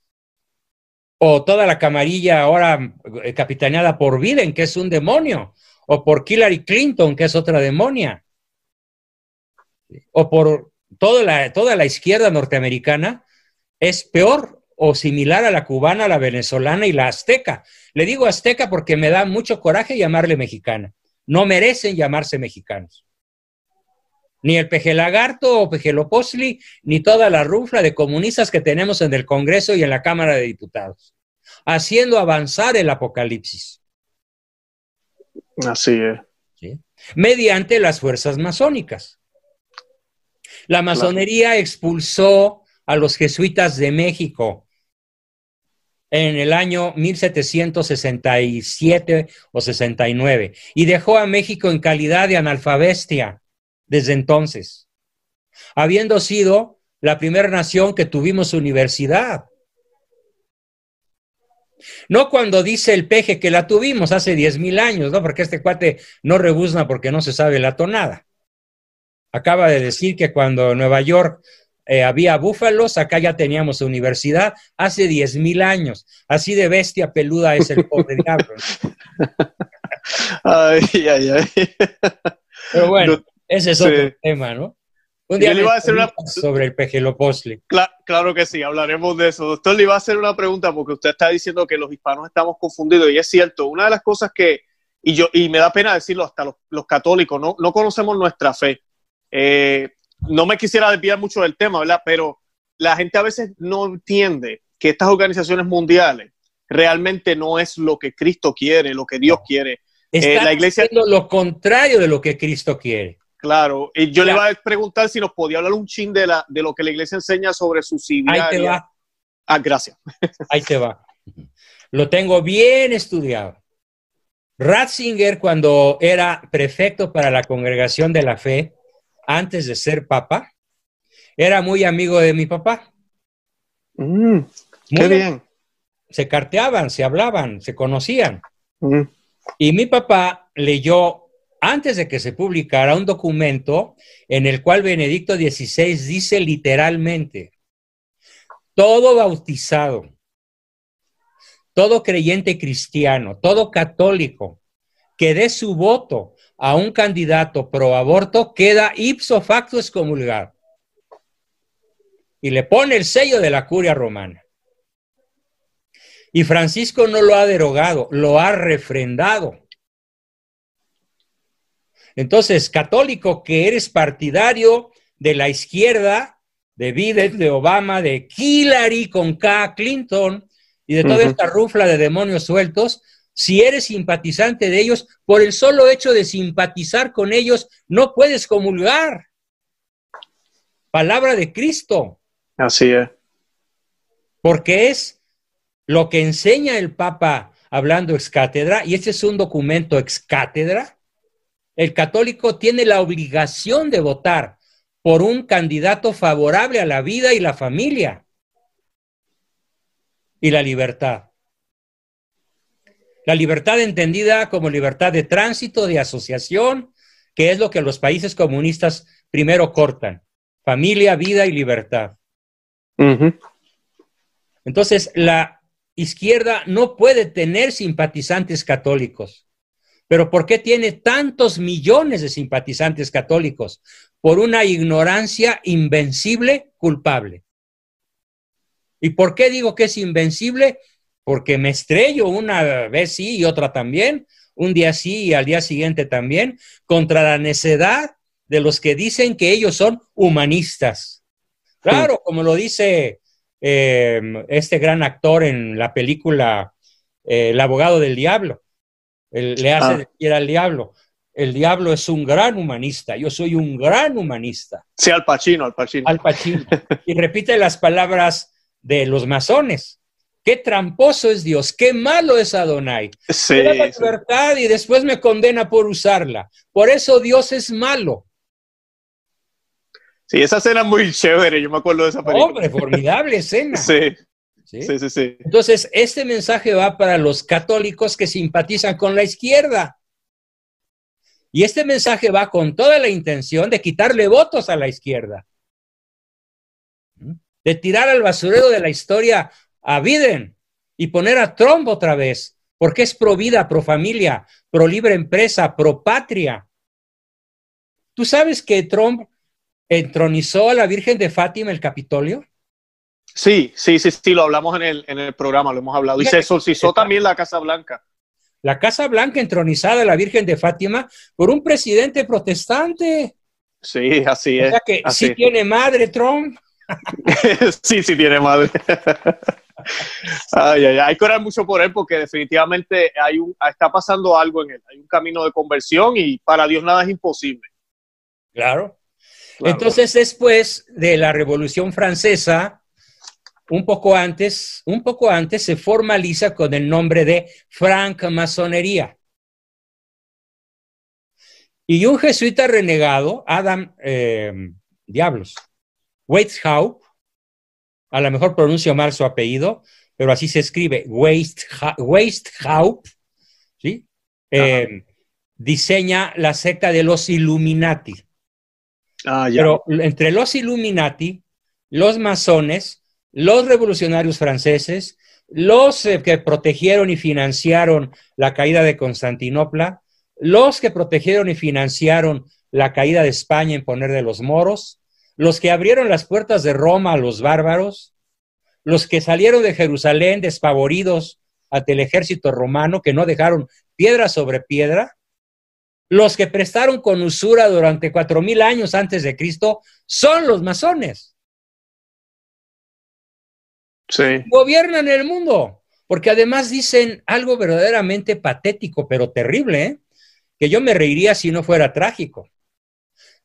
O toda la camarilla ahora eh, capitaneada por Biden, que es un demonio o por Hillary Clinton, que es otra demonia, o por toda la, toda la izquierda norteamericana, es peor o similar a la cubana, la venezolana y la azteca. Le digo azteca porque me da mucho coraje llamarle mexicana. No merecen llamarse mexicanos. Ni el pejelagarto o pejeloposli, ni toda la rufla de comunistas que tenemos en el Congreso y en la Cámara de Diputados, haciendo avanzar el apocalipsis. Así es. Mediante las fuerzas masónicas. La masonería expulsó a los jesuitas de México en el año 1767 o 69 y dejó a México en calidad de analfabestia desde entonces, habiendo sido la primera nación que tuvimos universidad. No cuando dice el peje que la tuvimos hace diez mil años, ¿no? Porque este cuate no rebuzna porque no se sabe la tonada. Acaba de decir que cuando en Nueva York eh, había búfalos, acá ya teníamos universidad hace diez mil años. Así de bestia peluda es el pobre diablo. Ay, ay, ay. Pero bueno, ese es otro tema, ¿no? Un día le iba a hacer una sobre el pejeloposle. Claro, claro que sí, hablaremos de eso. Doctor, le iba a hacer una pregunta porque usted está diciendo que los hispanos estamos confundidos y es cierto. Una de las cosas que, y yo y me da pena decirlo hasta los, católicos, no, no, conocemos nuestra fe. Eh, no me quisiera desviar mucho del tema, ¿verdad? Pero la gente a veces no entiende que estas organizaciones mundiales realmente no es lo que Cristo quiere, lo que Dios quiere. Está eh, la iglesia haciendo lo contrario de lo que Cristo quiere. Claro, y yo le iba a preguntar si nos podía hablar un chin de, la, de lo que la iglesia enseña sobre su Ahí te va. Ah, gracias. Ahí te va. Lo tengo bien estudiado. Ratzinger, cuando era prefecto para la congregación de la fe, antes de ser papa, era muy amigo de mi papá. Mm, qué bien. Se carteaban, se hablaban, se conocían. Mm. Y mi papá leyó antes de que se publicara un documento en el cual Benedicto XVI dice literalmente, todo bautizado, todo creyente cristiano, todo católico que dé su voto a un candidato pro aborto queda ipso facto excomulgado. Y le pone el sello de la curia romana. Y Francisco no lo ha derogado, lo ha refrendado. Entonces, católico que eres partidario de la izquierda, de Biden, de Obama, de Hillary con K, Clinton y de toda esta rufla de demonios sueltos, si eres simpatizante de ellos, por el solo hecho de simpatizar con ellos, no puedes comulgar. Palabra de Cristo. Así es. Porque es lo que enseña el Papa hablando ex cátedra, y este es un documento ex cátedra, el católico tiene la obligación de votar por un candidato favorable a la vida y la familia y la libertad. La libertad entendida como libertad de tránsito, de asociación, que es lo que los países comunistas primero cortan. Familia, vida y libertad. Entonces, la izquierda no puede tener simpatizantes católicos. Pero ¿por qué tiene tantos millones de simpatizantes católicos? Por una ignorancia invencible, culpable. ¿Y por qué digo que es invencible? Porque me estrello una vez sí y otra también, un día sí y al día siguiente también, contra la necedad de los que dicen que ellos son humanistas. Claro, como lo dice eh, este gran actor en la película eh, El abogado del diablo le hace ah. decir al diablo, el diablo es un gran humanista, yo soy un gran humanista. Sí, al Pacino, al Pacino. Al Pacino. y repite las palabras de los masones. Qué tramposo es Dios, qué malo es Adonai. Sí, me da la libertad y después me condena por usarla. Por eso Dios es malo. Sí, esa escena es muy chévere, yo me acuerdo de esa película. Hombre, formidable escena. sí. ¿Sí? sí, sí, Entonces, este mensaje va para los católicos que simpatizan con la izquierda. Y este mensaje va con toda la intención de quitarle votos a la izquierda. De tirar al basurero de la historia a Biden y poner a Trump otra vez, porque es pro vida, pro familia, pro libre empresa, pro patria. ¿Tú sabes que Trump entronizó a la Virgen de Fátima el Capitolio? Sí, sí, sí, sí, lo hablamos en el, en el programa, lo hemos hablado. Y se exorcizó también la Casa Blanca. La Casa Blanca entronizada la Virgen de Fátima por un presidente protestante. Sí, así es. O sea que sí tiene madre Trump. sí, sí tiene madre. ay, ay, hay que orar mucho por él porque definitivamente hay un, está pasando algo en él. Hay un camino de conversión y para Dios nada es imposible. claro. Entonces, después de la Revolución Francesa, un poco antes, un poco antes se formaliza con el nombre de francmasonería. Y un jesuita renegado, Adam eh, Diablos, Weishaupt, a lo mejor pronuncio mal su apellido, pero así se escribe, Weishaupt, ¿sí? Eh, diseña la secta de los Illuminati. Ah, pero entre los Illuminati, los masones los revolucionarios franceses, los eh, que protegieron y financiaron la caída de Constantinopla, los que protegieron y financiaron la caída de España en poner de los moros, los que abrieron las puertas de Roma a los bárbaros, los que salieron de Jerusalén despavoridos ante el ejército romano, que no dejaron piedra sobre piedra, los que prestaron con usura durante cuatro mil años antes de Cristo, son los masones. Gobiernan el mundo, porque además dicen algo verdaderamente patético, pero terrible, ¿eh? que yo me reiría si no fuera trágico.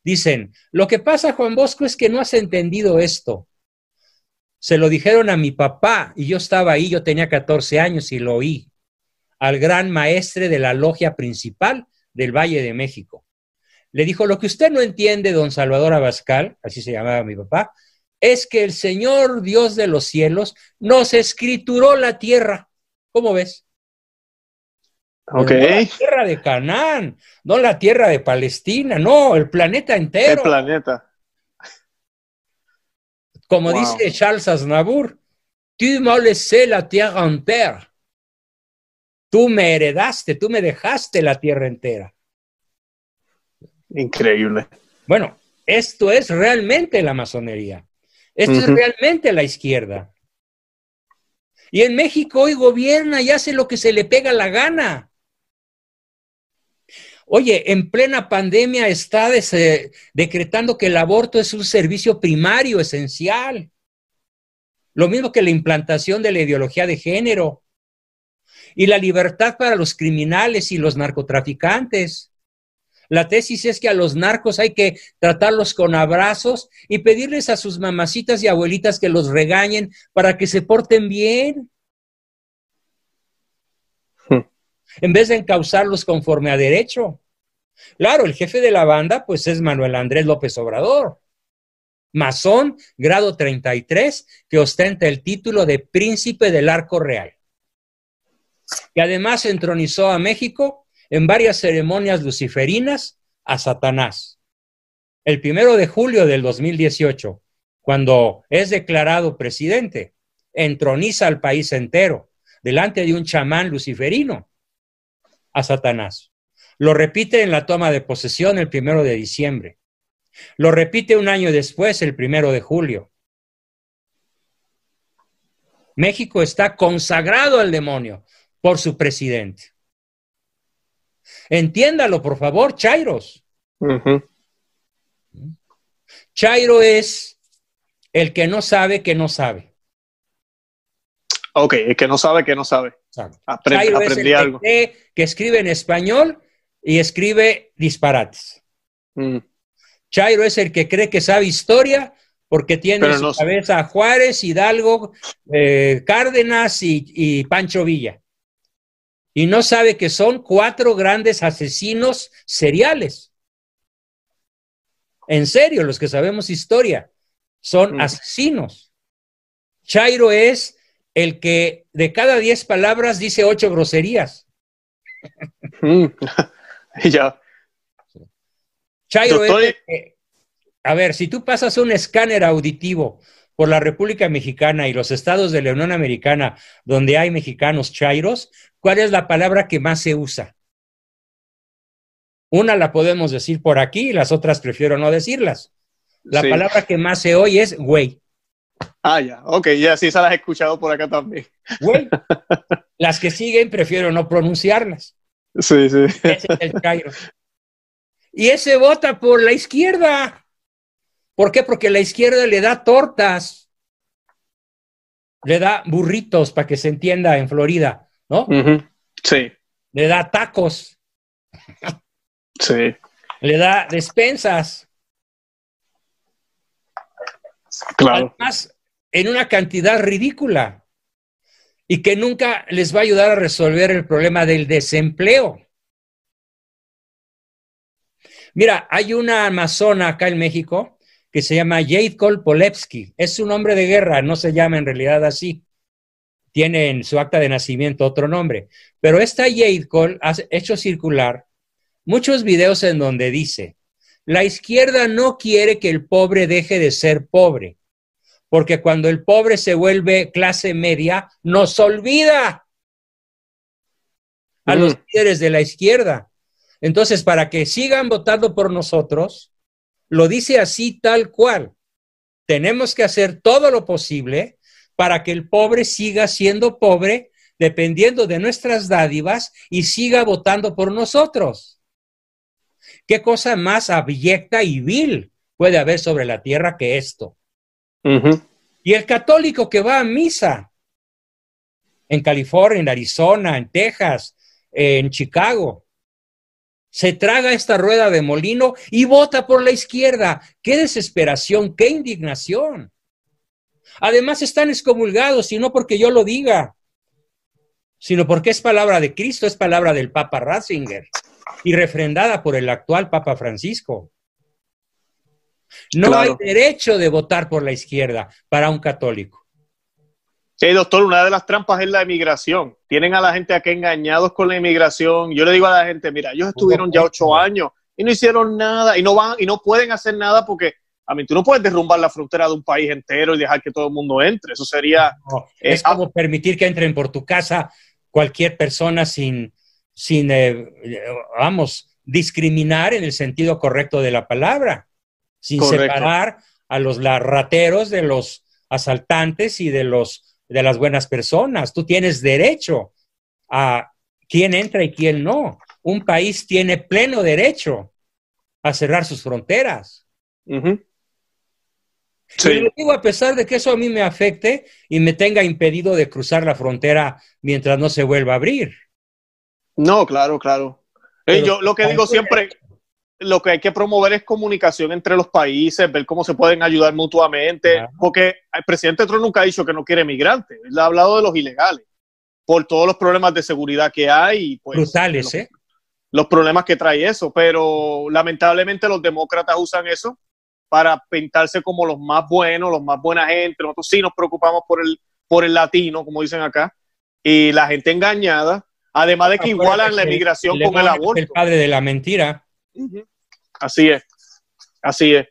Dicen, lo que pasa, Juan Bosco, es que no has entendido esto. Se lo dijeron a mi papá y yo estaba ahí, yo tenía 14 años y lo oí, al gran maestre de la logia principal del Valle de México. Le dijo, lo que usted no entiende, don Salvador Abascal, así se llamaba mi papá, es que el Señor Dios de los cielos nos escrituró la tierra. ¿Cómo ves? Ok. la tierra de Canaán, no la tierra de Palestina, no, el planeta entero. El planeta. Como dice Charles Aznavour, tú me laissé la tierra entera. Tú me heredaste, tú me dejaste la tierra entera. Increíble. Bueno, esto es realmente la masonería. Esto es realmente la izquierda. Y en México hoy gobierna y hace lo que se le pega la gana. Oye, en plena pandemia está decretando que el aborto es un servicio primario, esencial. Lo mismo que la implantación de la ideología de género y la libertad para los criminales y los narcotraficantes. La tesis es que a los narcos hay que tratarlos con abrazos y pedirles a sus mamacitas y abuelitas que los regañen para que se porten bien. Hmm. En vez de encauzarlos conforme a derecho. Claro, el jefe de la banda, pues es Manuel Andrés López Obrador, masón, grado 33, que ostenta el título de príncipe del arco real. Y además entronizó a México en varias ceremonias luciferinas a Satanás. El primero de julio del 2018, cuando es declarado presidente, entroniza al país entero delante de un chamán luciferino a Satanás. Lo repite en la toma de posesión el primero de diciembre. Lo repite un año después, el primero de julio. México está consagrado al demonio por su presidente. Entiéndalo, por favor, Chairos. Chairo es el que no sabe que no sabe. Ok, el que no sabe que no sabe. Chairo es el algo. Que, escribe en español y escribe disparates. Mm. Chairo es el que cree que sabe historia porque tiene en su cabeza a Juárez, Hidalgo, eh, Cárdenas y Pancho Villa y no sabe que son cuatro grandes asesinos seriales. En serio, los que sabemos historia, son mm. asesinos. Chairo es el que de cada diez palabras dice ocho groserías. Mm. ya. Chairo es a ver, si tú pasas un escáner auditivo por la República Mexicana y los estados de la Unión Americana donde hay mexicanos chairos, ¿cuál es la palabra que más se usa? Una la podemos decir por aquí y las otras prefiero no decirlas. La palabra que más se oye es güey. Ah, ya, ok, ya sí, esa las he escuchado por acá también. Güey. Las que siguen prefiero no pronunciarlas. Sí, sí. Ese es el chairo. Y ese vota por la izquierda. ¿Por qué? Porque la izquierda le da tortas, le da burritos, para que se entienda en Florida, ¿no? Sí. Le da tacos. Sí. Le da despensas. Claro. Además, en una cantidad ridícula y que nunca les va a ayudar a resolver el problema del desempleo. Mira, hay una amazona acá en México que se llama Jade Polevsky. Es un nombre de guerra, no se llama en realidad así. Tiene en su acta de nacimiento otro nombre. Pero esta Jade Cole ha hecho circular muchos videos en donde dice, la izquierda no quiere que el pobre deje de ser pobre, porque cuando el pobre se vuelve clase media, nos olvida a los mm. líderes de la izquierda. Entonces, para que sigan votando por nosotros, lo dice así tal cual. Tenemos que hacer todo lo posible para que el pobre siga siendo pobre dependiendo de nuestras dádivas y siga votando por nosotros. ¿Qué cosa más abyecta y vil puede haber sobre la tierra que esto? Y el católico que va a misa en California, en Arizona, en Texas, en Chicago, se traga esta rueda de molino y vota por la izquierda. ¡Qué desesperación, qué indignación! Además están excomulgados, y no porque yo lo diga, sino porque es palabra de Cristo, es palabra del Papa Ratzinger y refrendada por el actual Papa Francisco. No hay derecho de votar por la izquierda para un católico. Sí, doctor, una de las trampas es la emigración. Tienen a la gente aquí engañados con la inmigración. Yo le digo a la gente, mira, ellos estuvieron ya ocho años y no hicieron nada y no van y no pueden hacer nada porque a mí tú no puedes derrumbar la frontera de un país entero y dejar que todo el mundo entre. Eso sería eh, es como permitir que entren por tu casa cualquier persona sin sin eh, vamos discriminar en el sentido correcto de la palabra, sin separar a los rateros de los asaltantes y de los de las buenas personas. Tú tienes derecho a quién entra y quién no. Un país tiene pleno derecho a cerrar sus fronteras. Sí. Y lo digo a pesar de que eso a mí me afecte y me tenga impedido de cruzar la frontera mientras no se vuelva a abrir. No, claro, claro. yo lo que digo siempre, lo que hay que promover es comunicación entre los países, ver cómo se pueden ayudar mutuamente, porque el presidente Trump nunca ha dicho que no quiere migrantes, él ha hablado de los ilegales, por todos los problemas de seguridad que hay. Pues, Brutales, los, ¿eh? Los problemas que trae eso, pero lamentablemente los demócratas usan eso para pintarse como los más buenos, los más buena gente. Nosotros sí nos preocupamos por el, por el latino, como dicen acá, y la gente engañada, además de que igualan la emigración con el aborto. El padre de la mentira. Así es, así es.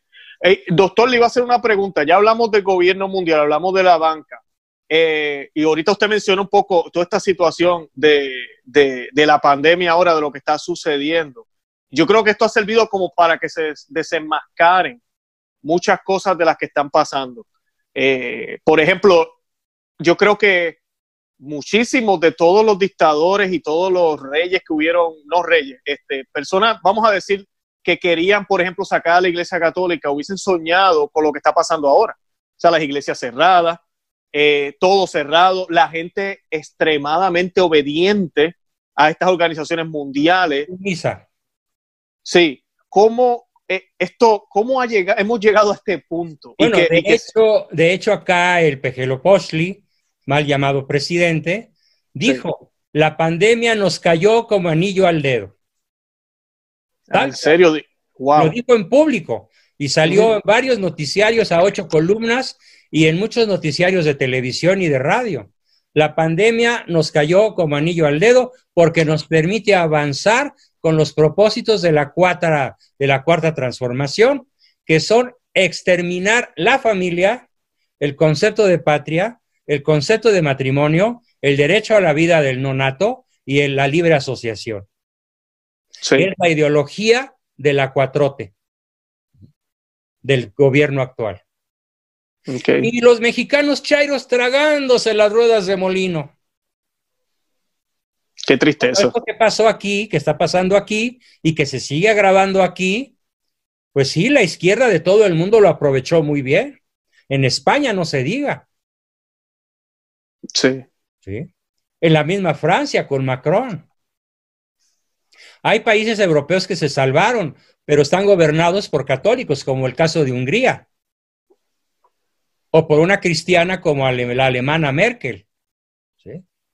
doctor, le iba a hacer una pregunta. Ya hablamos del gobierno mundial, hablamos de la banca. Eh, y ahorita usted menciona un poco toda esta situación de, de, de, la pandemia ahora, de lo que está sucediendo. Yo creo que esto ha servido como para que se desenmascaren muchas cosas de las que están pasando. Eh, por ejemplo, yo creo que muchísimos de todos los dictadores y todos los reyes que hubieron, no reyes, este, personas, vamos a decir, que querían, por ejemplo, sacar a la iglesia católica, hubiesen soñado con lo que está pasando ahora. O sea, las iglesias cerradas, eh, todo cerrado, la gente extremadamente obediente a estas organizaciones mundiales. Misa. Sí, ¿cómo, eh, esto, ¿cómo ha llegado, hemos llegado a este punto? Bueno, de, hecho, de hecho, acá el Pejelo Poshli, mal llamado presidente, dijo, la pandemia nos cayó como anillo al dedo. ¿En serio? Lo dijo en público y salió en varios noticiarios a ocho columnas y en muchos noticiarios de televisión y de radio. La pandemia nos cayó como anillo al dedo porque nos permite avanzar con los propósitos de la, cuarta, de la cuarta transformación, que son exterminar la familia, el concepto de patria, el concepto de matrimonio, el derecho a la vida del nonato y la libre asociación. Es la ideología de la cuatrote del gobierno actual. Y los mexicanos chairos tragándose las ruedas de molino. Qué tristeza. Esto que pasó aquí, que está pasando aquí y que se sigue agravando aquí, pues sí, la izquierda de todo el mundo lo aprovechó muy bien. En España no se diga. Sí. Sí. En la misma Francia con Macron. Hay países europeos que se salvaron, pero están gobernados por católicos, como el caso de Hungría. O por una cristiana como la alemana Merkel.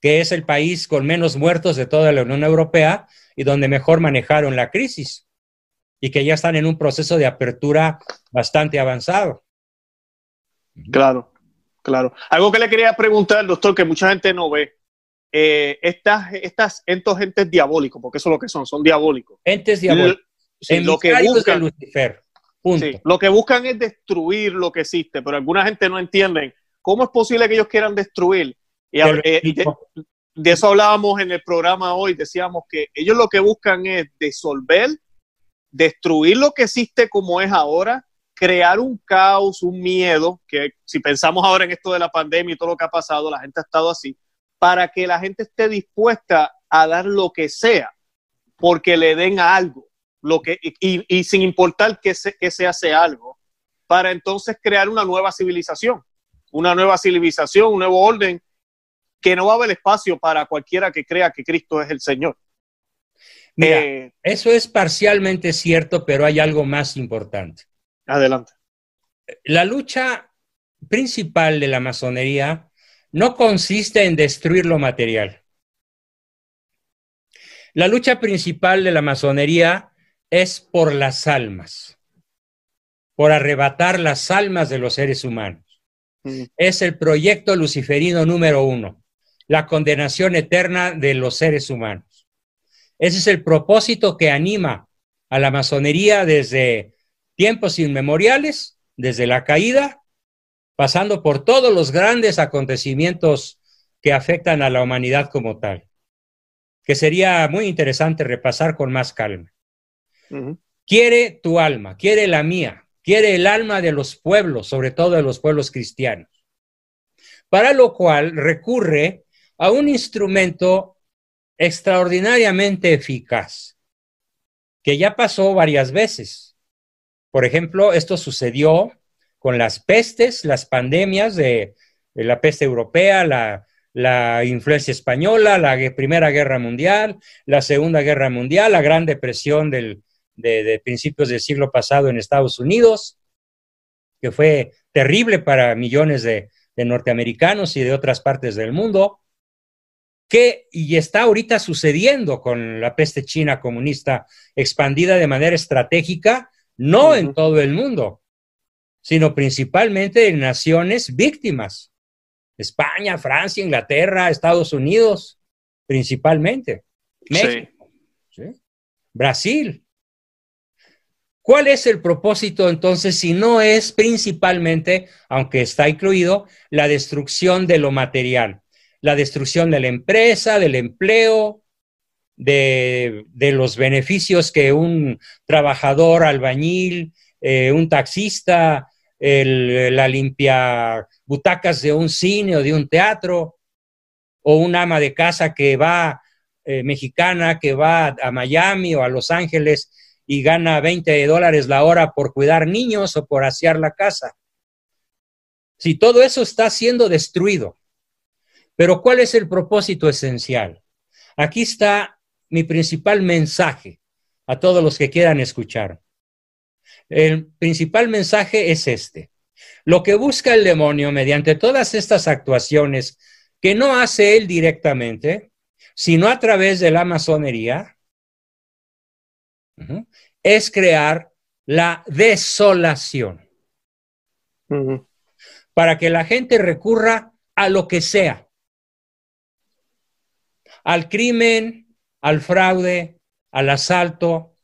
Que es el país con menos muertos de toda la Unión Europea y donde mejor manejaron la crisis y que ya están en un proceso de apertura bastante avanzado. Claro, claro. Algo que le quería preguntar, doctor, que mucha gente no ve. Eh, estas, estas, estos entes diabólicos, porque eso es lo que son, son diabólicos. Entes diabólicos. lo que buscan, Lucifer. lo que buscan es destruir lo que existe, pero alguna gente no entiende cómo es posible que ellos quieran destruir y eh, de, eso hablábamos en el programa hoy, decíamos que ellos lo que buscan es disolver, destruir lo que existe como es ahora, crear un caos, un miedo, que si pensamos ahora en esto de la pandemia y todo lo que ha pasado, la gente ha estado así, para que la gente esté dispuesta a dar lo que sea, porque le den algo, lo que, y, sin importar que se, que se hace algo, para entonces crear una nueva civilización, una nueva civilización, un nuevo orden que no va a haber espacio para cualquiera que crea que Cristo es el Señor. Eh, eso es parcialmente cierto, pero hay algo más importante. Adelante. La lucha principal de la masonería no consiste en destruir lo material. La lucha principal de la masonería es por las almas, por arrebatar las almas de los seres humanos. Mm. Es el proyecto luciferino número uno la condenación eterna de los seres humanos. Ese es el propósito que anima a la masonería desde tiempos inmemoriales, desde la caída, pasando por todos los grandes acontecimientos que afectan a la humanidad como tal, que sería muy interesante repasar con más calma. Quiere tu alma, quiere la mía, quiere el alma de los pueblos, sobre todo de los pueblos cristianos para lo cual recurre a un instrumento extraordinariamente eficaz, que ya pasó varias veces. Por ejemplo, esto sucedió con las pestes, las pandemias de, la peste europea, la, influencia española, la Primera Guerra Mundial, la Segunda Guerra Mundial, la Gran Depresión de, principios del siglo pasado en Estados Unidos, que fue terrible para millones de, de norteamericanos y de otras partes del mundo, que y está ahorita sucediendo con la peste china comunista expandida de manera estratégica, no en todo el mundo, sino principalmente en naciones víctimas. España, Francia, Inglaterra, Estados Unidos, principalmente. México, Brasil. ¿Cuál es el propósito entonces si no es principalmente, aunque está incluido, la destrucción de lo material, la destrucción de la empresa, del empleo, de, los beneficios que un trabajador albañil, eh, un taxista, la limpia butacas de un cine o de un teatro, o un ama de casa que va, eh, mexicana, que va a Miami o a Los Ángeles y gana 20 dólares la hora por cuidar niños o por asear la casa. Si todo eso está siendo destruido. Pero ¿cuál es el propósito esencial? Aquí está mi principal mensaje a todos los que quieran escuchar. El principal mensaje es este. Lo que busca el demonio mediante todas estas actuaciones que no hace él directamente, sino a través de la masonería, es crear la desolación. Para que la gente recurra a lo que sea. Al crimen, al fraude, al asalto,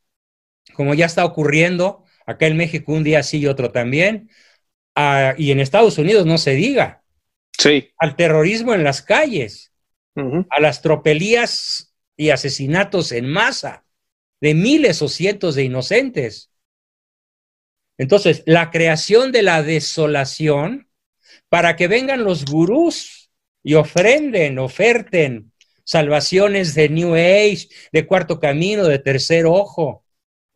como ya está ocurriendo. Acá en México un día sí y otro también. Ah, y en Estados Unidos no se diga. Sí. Al terrorismo en las calles. A las tropelías y asesinatos en masa de miles o cientos de inocentes. Entonces, la creación de la desolación para que vengan los gurús y ofrenden, oferten salvaciones de New Age, de cuarto camino, de tercer ojo,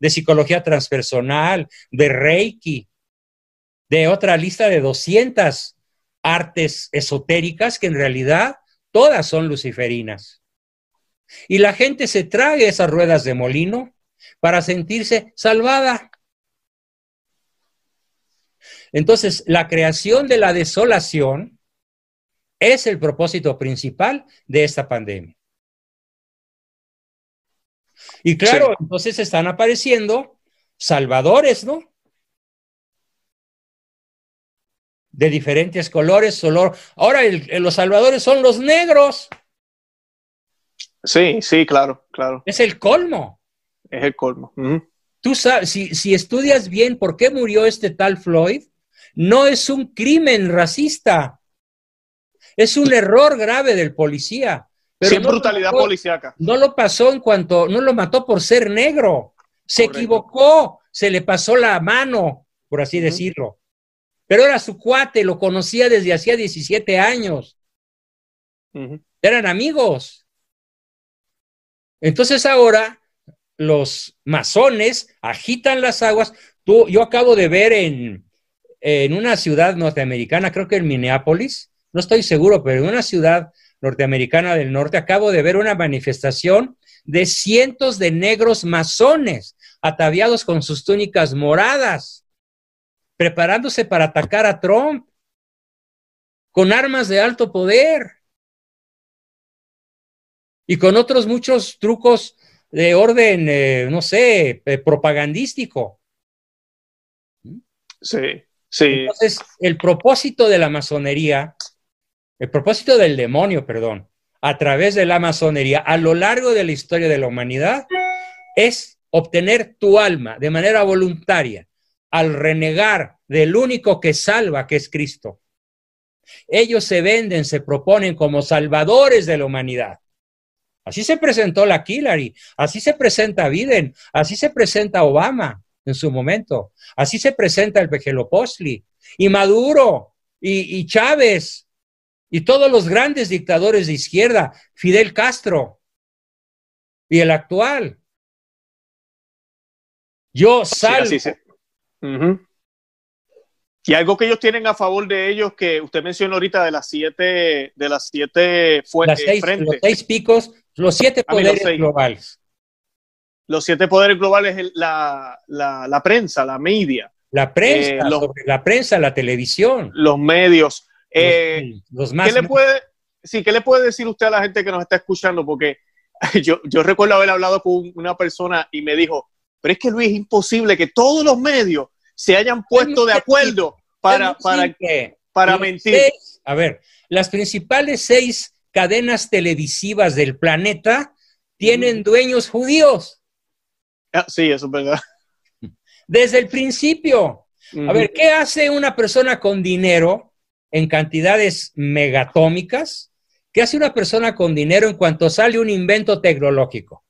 de psicología transpersonal, de Reiki, de otra lista de 200 artes esotéricas que en realidad todas son luciferinas. Y la gente se trague esas ruedas de molino para sentirse salvada. Entonces, la creación de la desolación es el propósito principal de esta pandemia. Y claro, entonces están apareciendo salvadores, ¿no? De diferentes colores, olor. Ahora los salvadores son los negros. Sí, sí, claro, claro. Es el colmo. Es el colmo. Tú sabes, si, si estudias bien por qué murió este tal Floyd, no es un crimen racista. Es un error grave del policía. Pero Sin brutalidad policíaca. No lo pasó en cuanto, no lo mató por ser negro. Se equivocó, se le pasó la mano, por así decirlo. Pero era su cuate, lo conocía desde hacía 17 años. Eran amigos. Entonces ahora los masones agitan las aguas. Tú, yo acabo de ver en, en una ciudad norteamericana, creo que en Minneapolis, no estoy seguro, pero en una ciudad norteamericana del norte, acabo de ver una manifestación de cientos de negros masones ataviados con sus túnicas moradas, preparándose para atacar a Trump con armas de alto poder y con otros muchos trucos de orden, eh, no sé, eh, propagandístico. Sí, sí. Entonces, el propósito de la masonería, el propósito del demonio, perdón, a través de la masonería a lo largo de la historia de la humanidad es obtener tu alma de manera voluntaria al renegar del único que salva, que es Cristo. Ellos se venden, se proponen como salvadores de la humanidad. Así se presentó la Hillary, así se presenta Biden, así se presenta Obama en su momento, así se presenta el Postli y Maduro y, Chávez Y todos los grandes dictadores de izquierda, Fidel Castro y el actual. Yo salgo. Sí, sí, Y algo que ellos tienen a favor de ellos, que usted mencionó ahorita de las siete, de las siete fuentes. Los seis picos, los siete poderes globales. Los siete poderes globales es la, la, prensa, la media. La prensa, eh, la prensa, la televisión. Los medios. Eh, los, más. ¿qué le, puede, sí, ¿Qué le puede decir usted a la gente que nos está escuchando? Porque yo, yo recuerdo haber hablado con una persona y me dijo, pero es que Luis, es imposible que todos los medios se hayan puesto de acuerdo para, para, para mentir. a ver, las principales seis cadenas televisivas del planeta tienen dueños judíos. Ah, sí, eso es verdad. Desde el principio. A ver, ¿qué hace una persona con dinero en cantidades megatómicas? ¿Qué hace una persona con dinero en cuanto sale un invento tecnológico?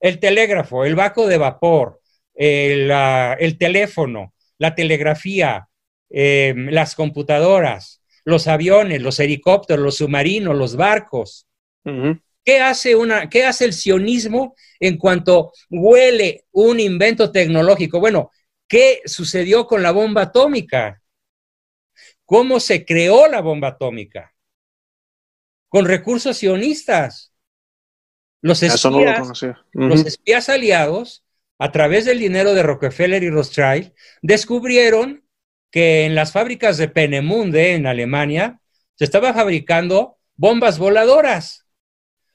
El telégrafo, el vaco de vapor, el, teléfono, la telegrafía, em, las computadoras, los aviones, los helicópteros, los submarinos, los barcos. ¿Qué hace, una, ¿Qué hace el sionismo en cuanto huele un invento tecnológico? Bueno, ¿qué sucedió con la bomba atómica? ¿Cómo se creó la bomba atómica? Con recursos sionistas. Los espías, los espías aliados, a través del dinero de Rockefeller y Rothschild, descubrieron que en las fábricas de Penemunde, en Alemania, se estaban fabricando bombas voladoras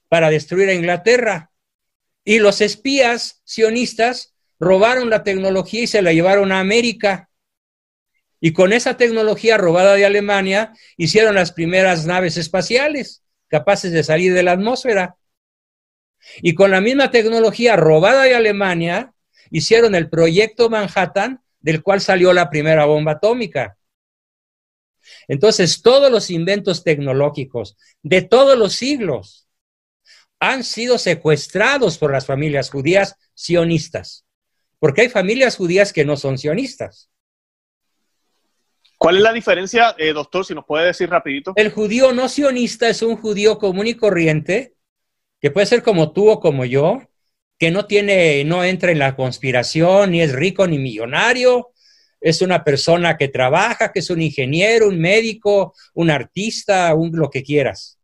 para destruir a Inglaterra. Y los espías sionistas robaron la tecnología y se la llevaron a América. Y con esa tecnología robada de Alemania hicieron las primeras naves espaciales capaces de salir de la atmósfera. Y con la misma tecnología robada de Alemania hicieron el proyecto Manhattan, del cual salió la primera bomba atómica. Entonces, todos los inventos tecnológicos de todos los siglos han sido secuestrados por las familias judías sionistas, porque hay familias judías que no son sionistas. ¿Cuál es la diferencia, eh, doctor, si nos puede decir rapidito? El judío no sionista es un judío común y corriente, que puede ser como tú o como yo, que no tiene, no entra en la conspiración, ni es rico ni millonario, es una persona que trabaja, que es un ingeniero, un médico, un artista, un lo que quieras.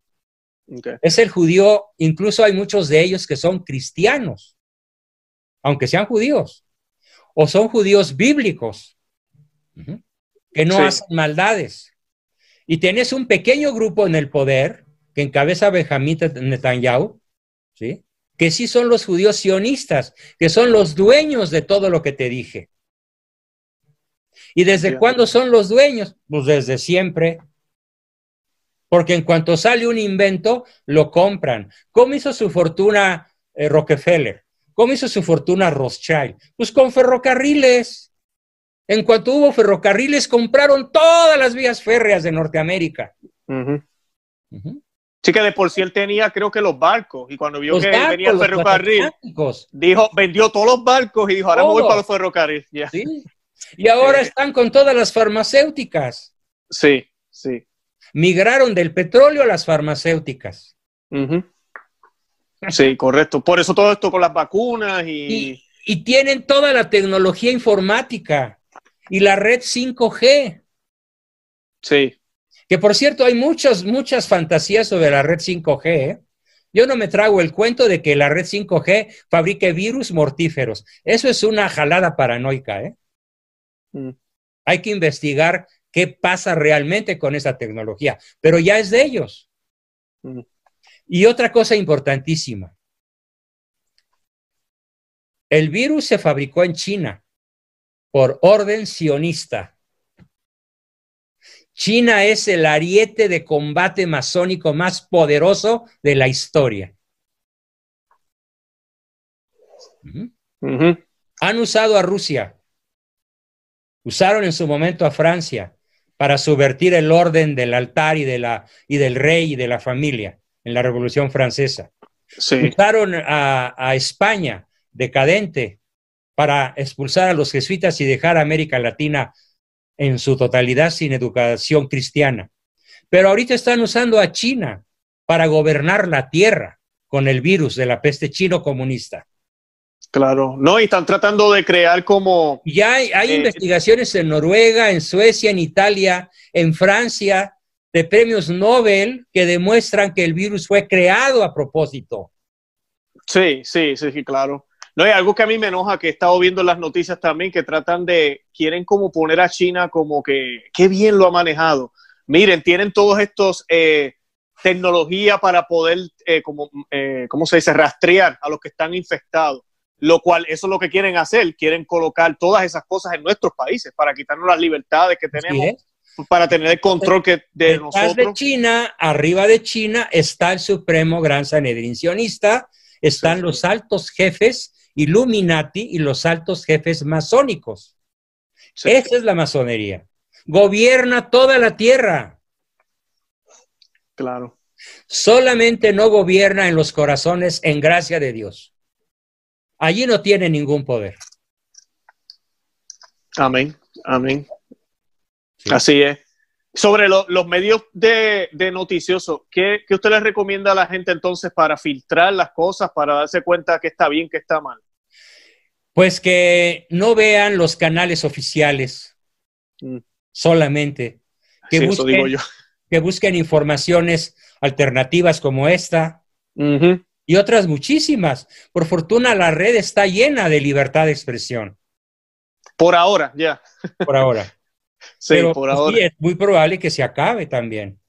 Es el judío, incluso hay muchos de ellos que son cristianos, aunque sean judíos, o son judíos bíblicos, que no hacen maldades. Y tienes un pequeño grupo en el poder que encabeza Benjamín Netanyahu, ¿sí? que sí son los judíos sionistas, que son los dueños de todo lo que te dije. ¿Y desde cuándo son los dueños? Pues desde siempre. Porque en cuanto sale un invento, lo compran. ¿Cómo hizo su fortuna eh, Rockefeller? ¿Cómo hizo su fortuna Rothschild? Pues con ferrocarriles. En cuanto hubo ferrocarriles, compraron todas las vías férreas de Norteamérica. Sí, que de por sí él tenía, creo que los barcos, y cuando vio que venía el ferrocarril, dijo, vendió todos los barcos y dijo, ahora voy para los ferrocarriles. Y ahora están con todas las farmacéuticas. Sí, sí migraron del petróleo a las farmacéuticas. Sí, correcto. Por eso todo esto con las vacunas y... y... tienen toda la tecnología informática y la red 5G. Sí. Que por cierto, hay muchas, muchas fantasías sobre la red 5G. ¿eh? Yo no me trago el cuento de que la red 5G fabrique virus mortíferos. Eso es una jalada paranoica. ¿eh? Mm. Hay que investigar qué pasa realmente con esa tecnología, pero ya es de ellos. Y otra cosa importantísima, el virus se fabricó en China por orden sionista. China es el ariete de combate masónico más poderoso de la historia. Han usado a Rusia, usaron en su momento a Francia, para subvertir el orden del altar y, de la, y del rey y de la familia en la Revolución Francesa. Sí. Usaron a, a España decadente para expulsar a los jesuitas y dejar a América Latina en su totalidad sin educación cristiana. Pero ahorita están usando a China para gobernar la tierra con el virus de la peste chino comunista. Claro, no, y están tratando de crear como... Ya hay, hay Eh, investigaciones en Noruega, en Suecia, en Italia, en Francia, de premios Nobel que demuestran que el virus fue creado a propósito. Sí, sí, sí, sí, claro. No, hay algo que a mí me enoja, que he estado viendo en las noticias también, que tratan de, quieren como poner a China como que, qué bien lo ha manejado. Miren, tienen todos estos eh, tecnología para poder, eh, como, eh, ¿cómo se dice?, rastrear a los que están infectados. Lo cual, eso es lo que quieren hacer, quieren colocar todas esas cosas en nuestros países para quitarnos las libertades que tenemos, ¿Sí, para tener el control que de Detrás de nosotros. China, arriba de China, está el Supremo Gran Sanedrín Sionista, están Sí, sí. los altos jefes Illuminati y los altos jefes masónicos. Sí. Esa es la masonería. Gobierna toda la tierra. Claro. Solamente no gobierna en los corazones en gracia de Dios. Allí no tiene ningún poder. Amén, amén. Sí. Así es. Sobre lo- los medios de, de noticioso, ¿qué, ¿qué usted les recomienda a la gente entonces para filtrar las cosas, para darse cuenta que está bien, que está mal? Pues que no vean los canales oficiales Mm. solamente, que, Sí, eso digo busquen, yo. que busquen informaciones alternativas como esta y otras muchísimas. Por fortuna la red está llena de libertad de expresión Por ahora, ya. por ahora. Sí, Pero por pues, ahora. sí, es muy probable que se acabe también.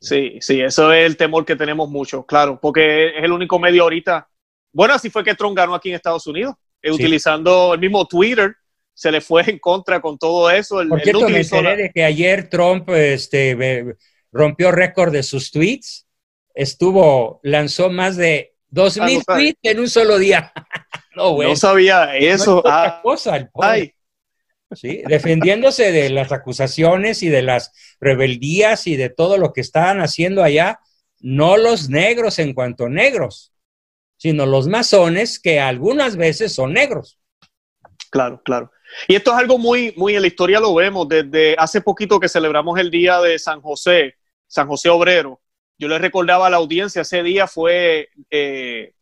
Sí, sí, eso es el temor que tenemos mucho, claro, porque es el único medio ahorita. Bueno, así fue que Trump ganó aquí en Estados Unidos, eh, Sí. utilizando el mismo Twitter, se le fue en contra con todo eso. Él- Por cierto, no me enteré de que ayer Trump este, rompió récord de sus tweets. Estuvo, lanzó más de dos Ah, mil no tweets en un solo día. no, güey. No sabía eso. No es Ah, cosa, el pobre. ay, ¿sí? defendiéndose de las acusaciones y de las rebeldías y de todo lo que estaban haciendo allá, no los negros en cuanto a negros, sino los masones que algunas veces son negros. Claro, claro. Y esto es algo muy, muy en la historia lo vemos desde hace poquito que celebramos el día de San José, San José Obrero. Yo le recordaba a la audiencia, ese día fue, eh,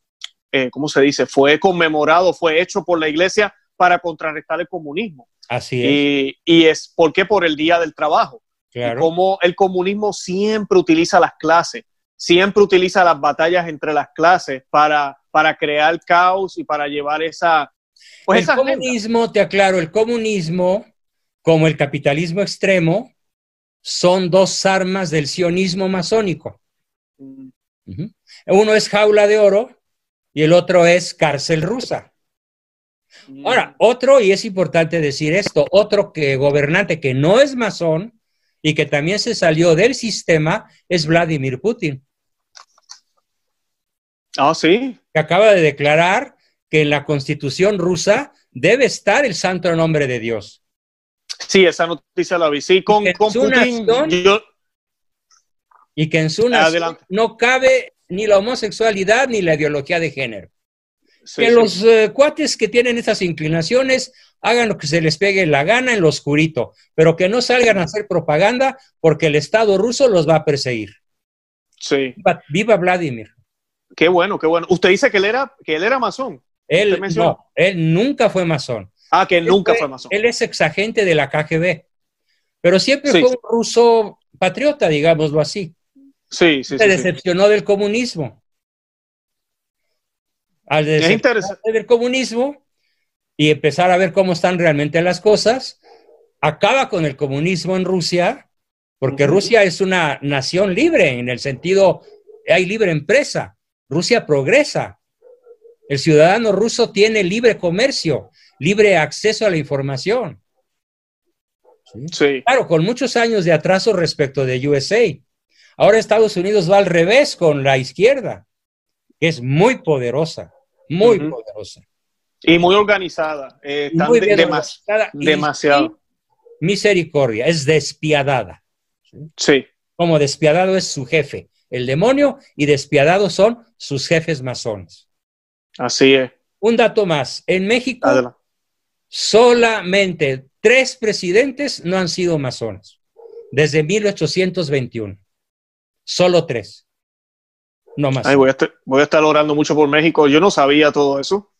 eh, ¿cómo se dice? Fue conmemorado, fue hecho por la iglesia para contrarrestar el comunismo. Así es, Y, y es, ¿por qué? Por el Día del Trabajo. Y claro. cómo el comunismo siempre utiliza las clases, siempre utiliza las batallas entre las clases para, para crear caos y para llevar esa... Pues el esa agenda. comunismo, te aclaro, el comunismo, como el capitalismo extremo, son dos armas del sionismo masónico. Mm. Uno es jaula de oro y el otro es cárcel rusa. mm. Ahora, otro, y es importante decir esto, otro que gobernante que no es masón y que también se salió del sistema es Vladimir Putin, Ah, sí. que acaba de declarar que en la constitución rusa debe estar el santo nombre de Dios. Sí, esa noticia la vi. Sí, con, con Putin, nación- yo, y que en su nación no cabe ni la homosexualidad ni la ideología de género. sí, que sí. los eh, cuates que tienen esas inclinaciones hagan lo que se les pegue la gana en lo oscurito, pero que no salgan a hacer propaganda porque el Estado ruso los va a perseguir. Sí, Viva, viva Vladimir. Qué bueno, qué bueno. Usted dice que él era, que él era masón. Él, no, él nunca fue masón. Ah, que Él nunca fue masón. Él es exagente de la KGB, pero siempre Sí. fue un ruso patriota, digámoslo así. Sí, sí, Se sí. sí. decepcionó del comunismo. Al decepcionarse del comunismo y empezar a ver cómo están realmente las cosas, acaba con el comunismo en Rusia, porque. Rusia es una nación libre en el sentido, hay libre empresa, Rusia progresa, el ciudadano ruso tiene libre comercio, libre acceso a la información. ¿Sí? Sí, Claro, con muchos años de atraso respecto de USA. Ahora Estados Unidos va al revés con la izquierda, que es muy poderosa, muy poderosa. y muy organizada. eh, están Muy de- bien demas- organizada y demasiado. misericordia, es despiadada. Sí, Como despiadado es su jefe, el demonio, y despiadados son sus jefes masones. así es. Un dato más, en México Adelante. solamente tres presidentes no han sido masones, desde 1821. solo tres. No más. Ay, voy, a estar, voy a estar orando mucho por México. Yo no sabía todo eso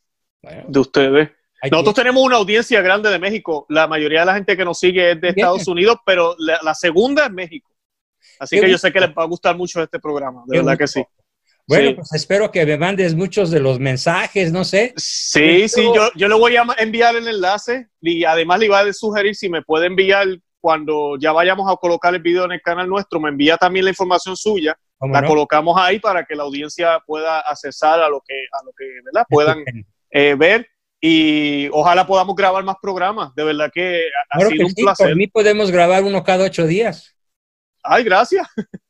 bueno, de ustedes. Nosotros que... tenemos una audiencia grande de México. La mayoría de la gente que nos sigue es de. Estados Unidos, pero la, la, segunda es México. Así Qué que gusto. yo sé que les va a gustar mucho este programa, de Qué verdad gusto. que sí. Bueno, sí. pues espero que me mandes muchos de los mensajes, no sé. Sí, Esto... sí, yo, yo le voy a enviar el enlace y además le iba a sugerir si me puede enviar cuando ya vayamos a colocar el video en el canal nuestro, me envía también la información suya, la no? colocamos ahí para que la audiencia pueda accesar a lo que, a lo que ¿verdad? puedan eh, ver y ojalá podamos grabar más programas. De verdad que ha claro sido que un sí, placer. Por mí podemos grabar uno cada ocho días. Ay, gracias.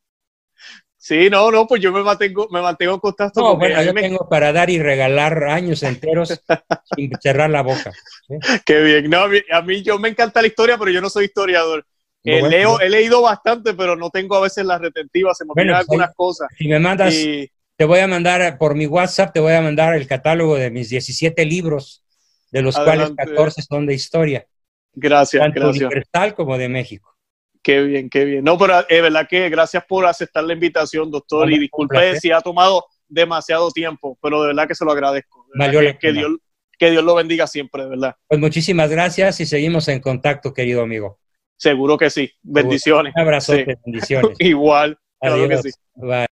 Sí, no, no, pues yo me mantengo, me mantengo en contacto. No, bueno, yo me... tengo para dar y regalar años enteros sin cerrar la boca. ¿sí? Qué bien. No, a mí, a mí, yo me encanta la historia, pero yo no soy historiador. Eh, bueno, leo, he leído bastante, pero no tengo a veces las retentivas, se me olvidan bueno, pues algunas cosas. Si me mandas, y... te voy a mandar por mi WhatsApp, te voy a mandar el catálogo de mis 17 libros, de los Adelante. cuales 14 son de historia. Gracias, tanto gracias. universal como de México. Qué bien, qué bien. No, pero es verdad que gracias por aceptar la invitación, doctor, y disculpe si ha tomado demasiado tiempo, pero de verdad que se lo agradezco. Valió que, que, Dios, que Dios lo bendiga siempre, de verdad. Pues muchísimas gracias y seguimos en contacto, querido amigo. Seguro que sí. Bendiciones. Un abrazo, sí. bendiciones. Igual. Adiós. Claro que sí. Bye.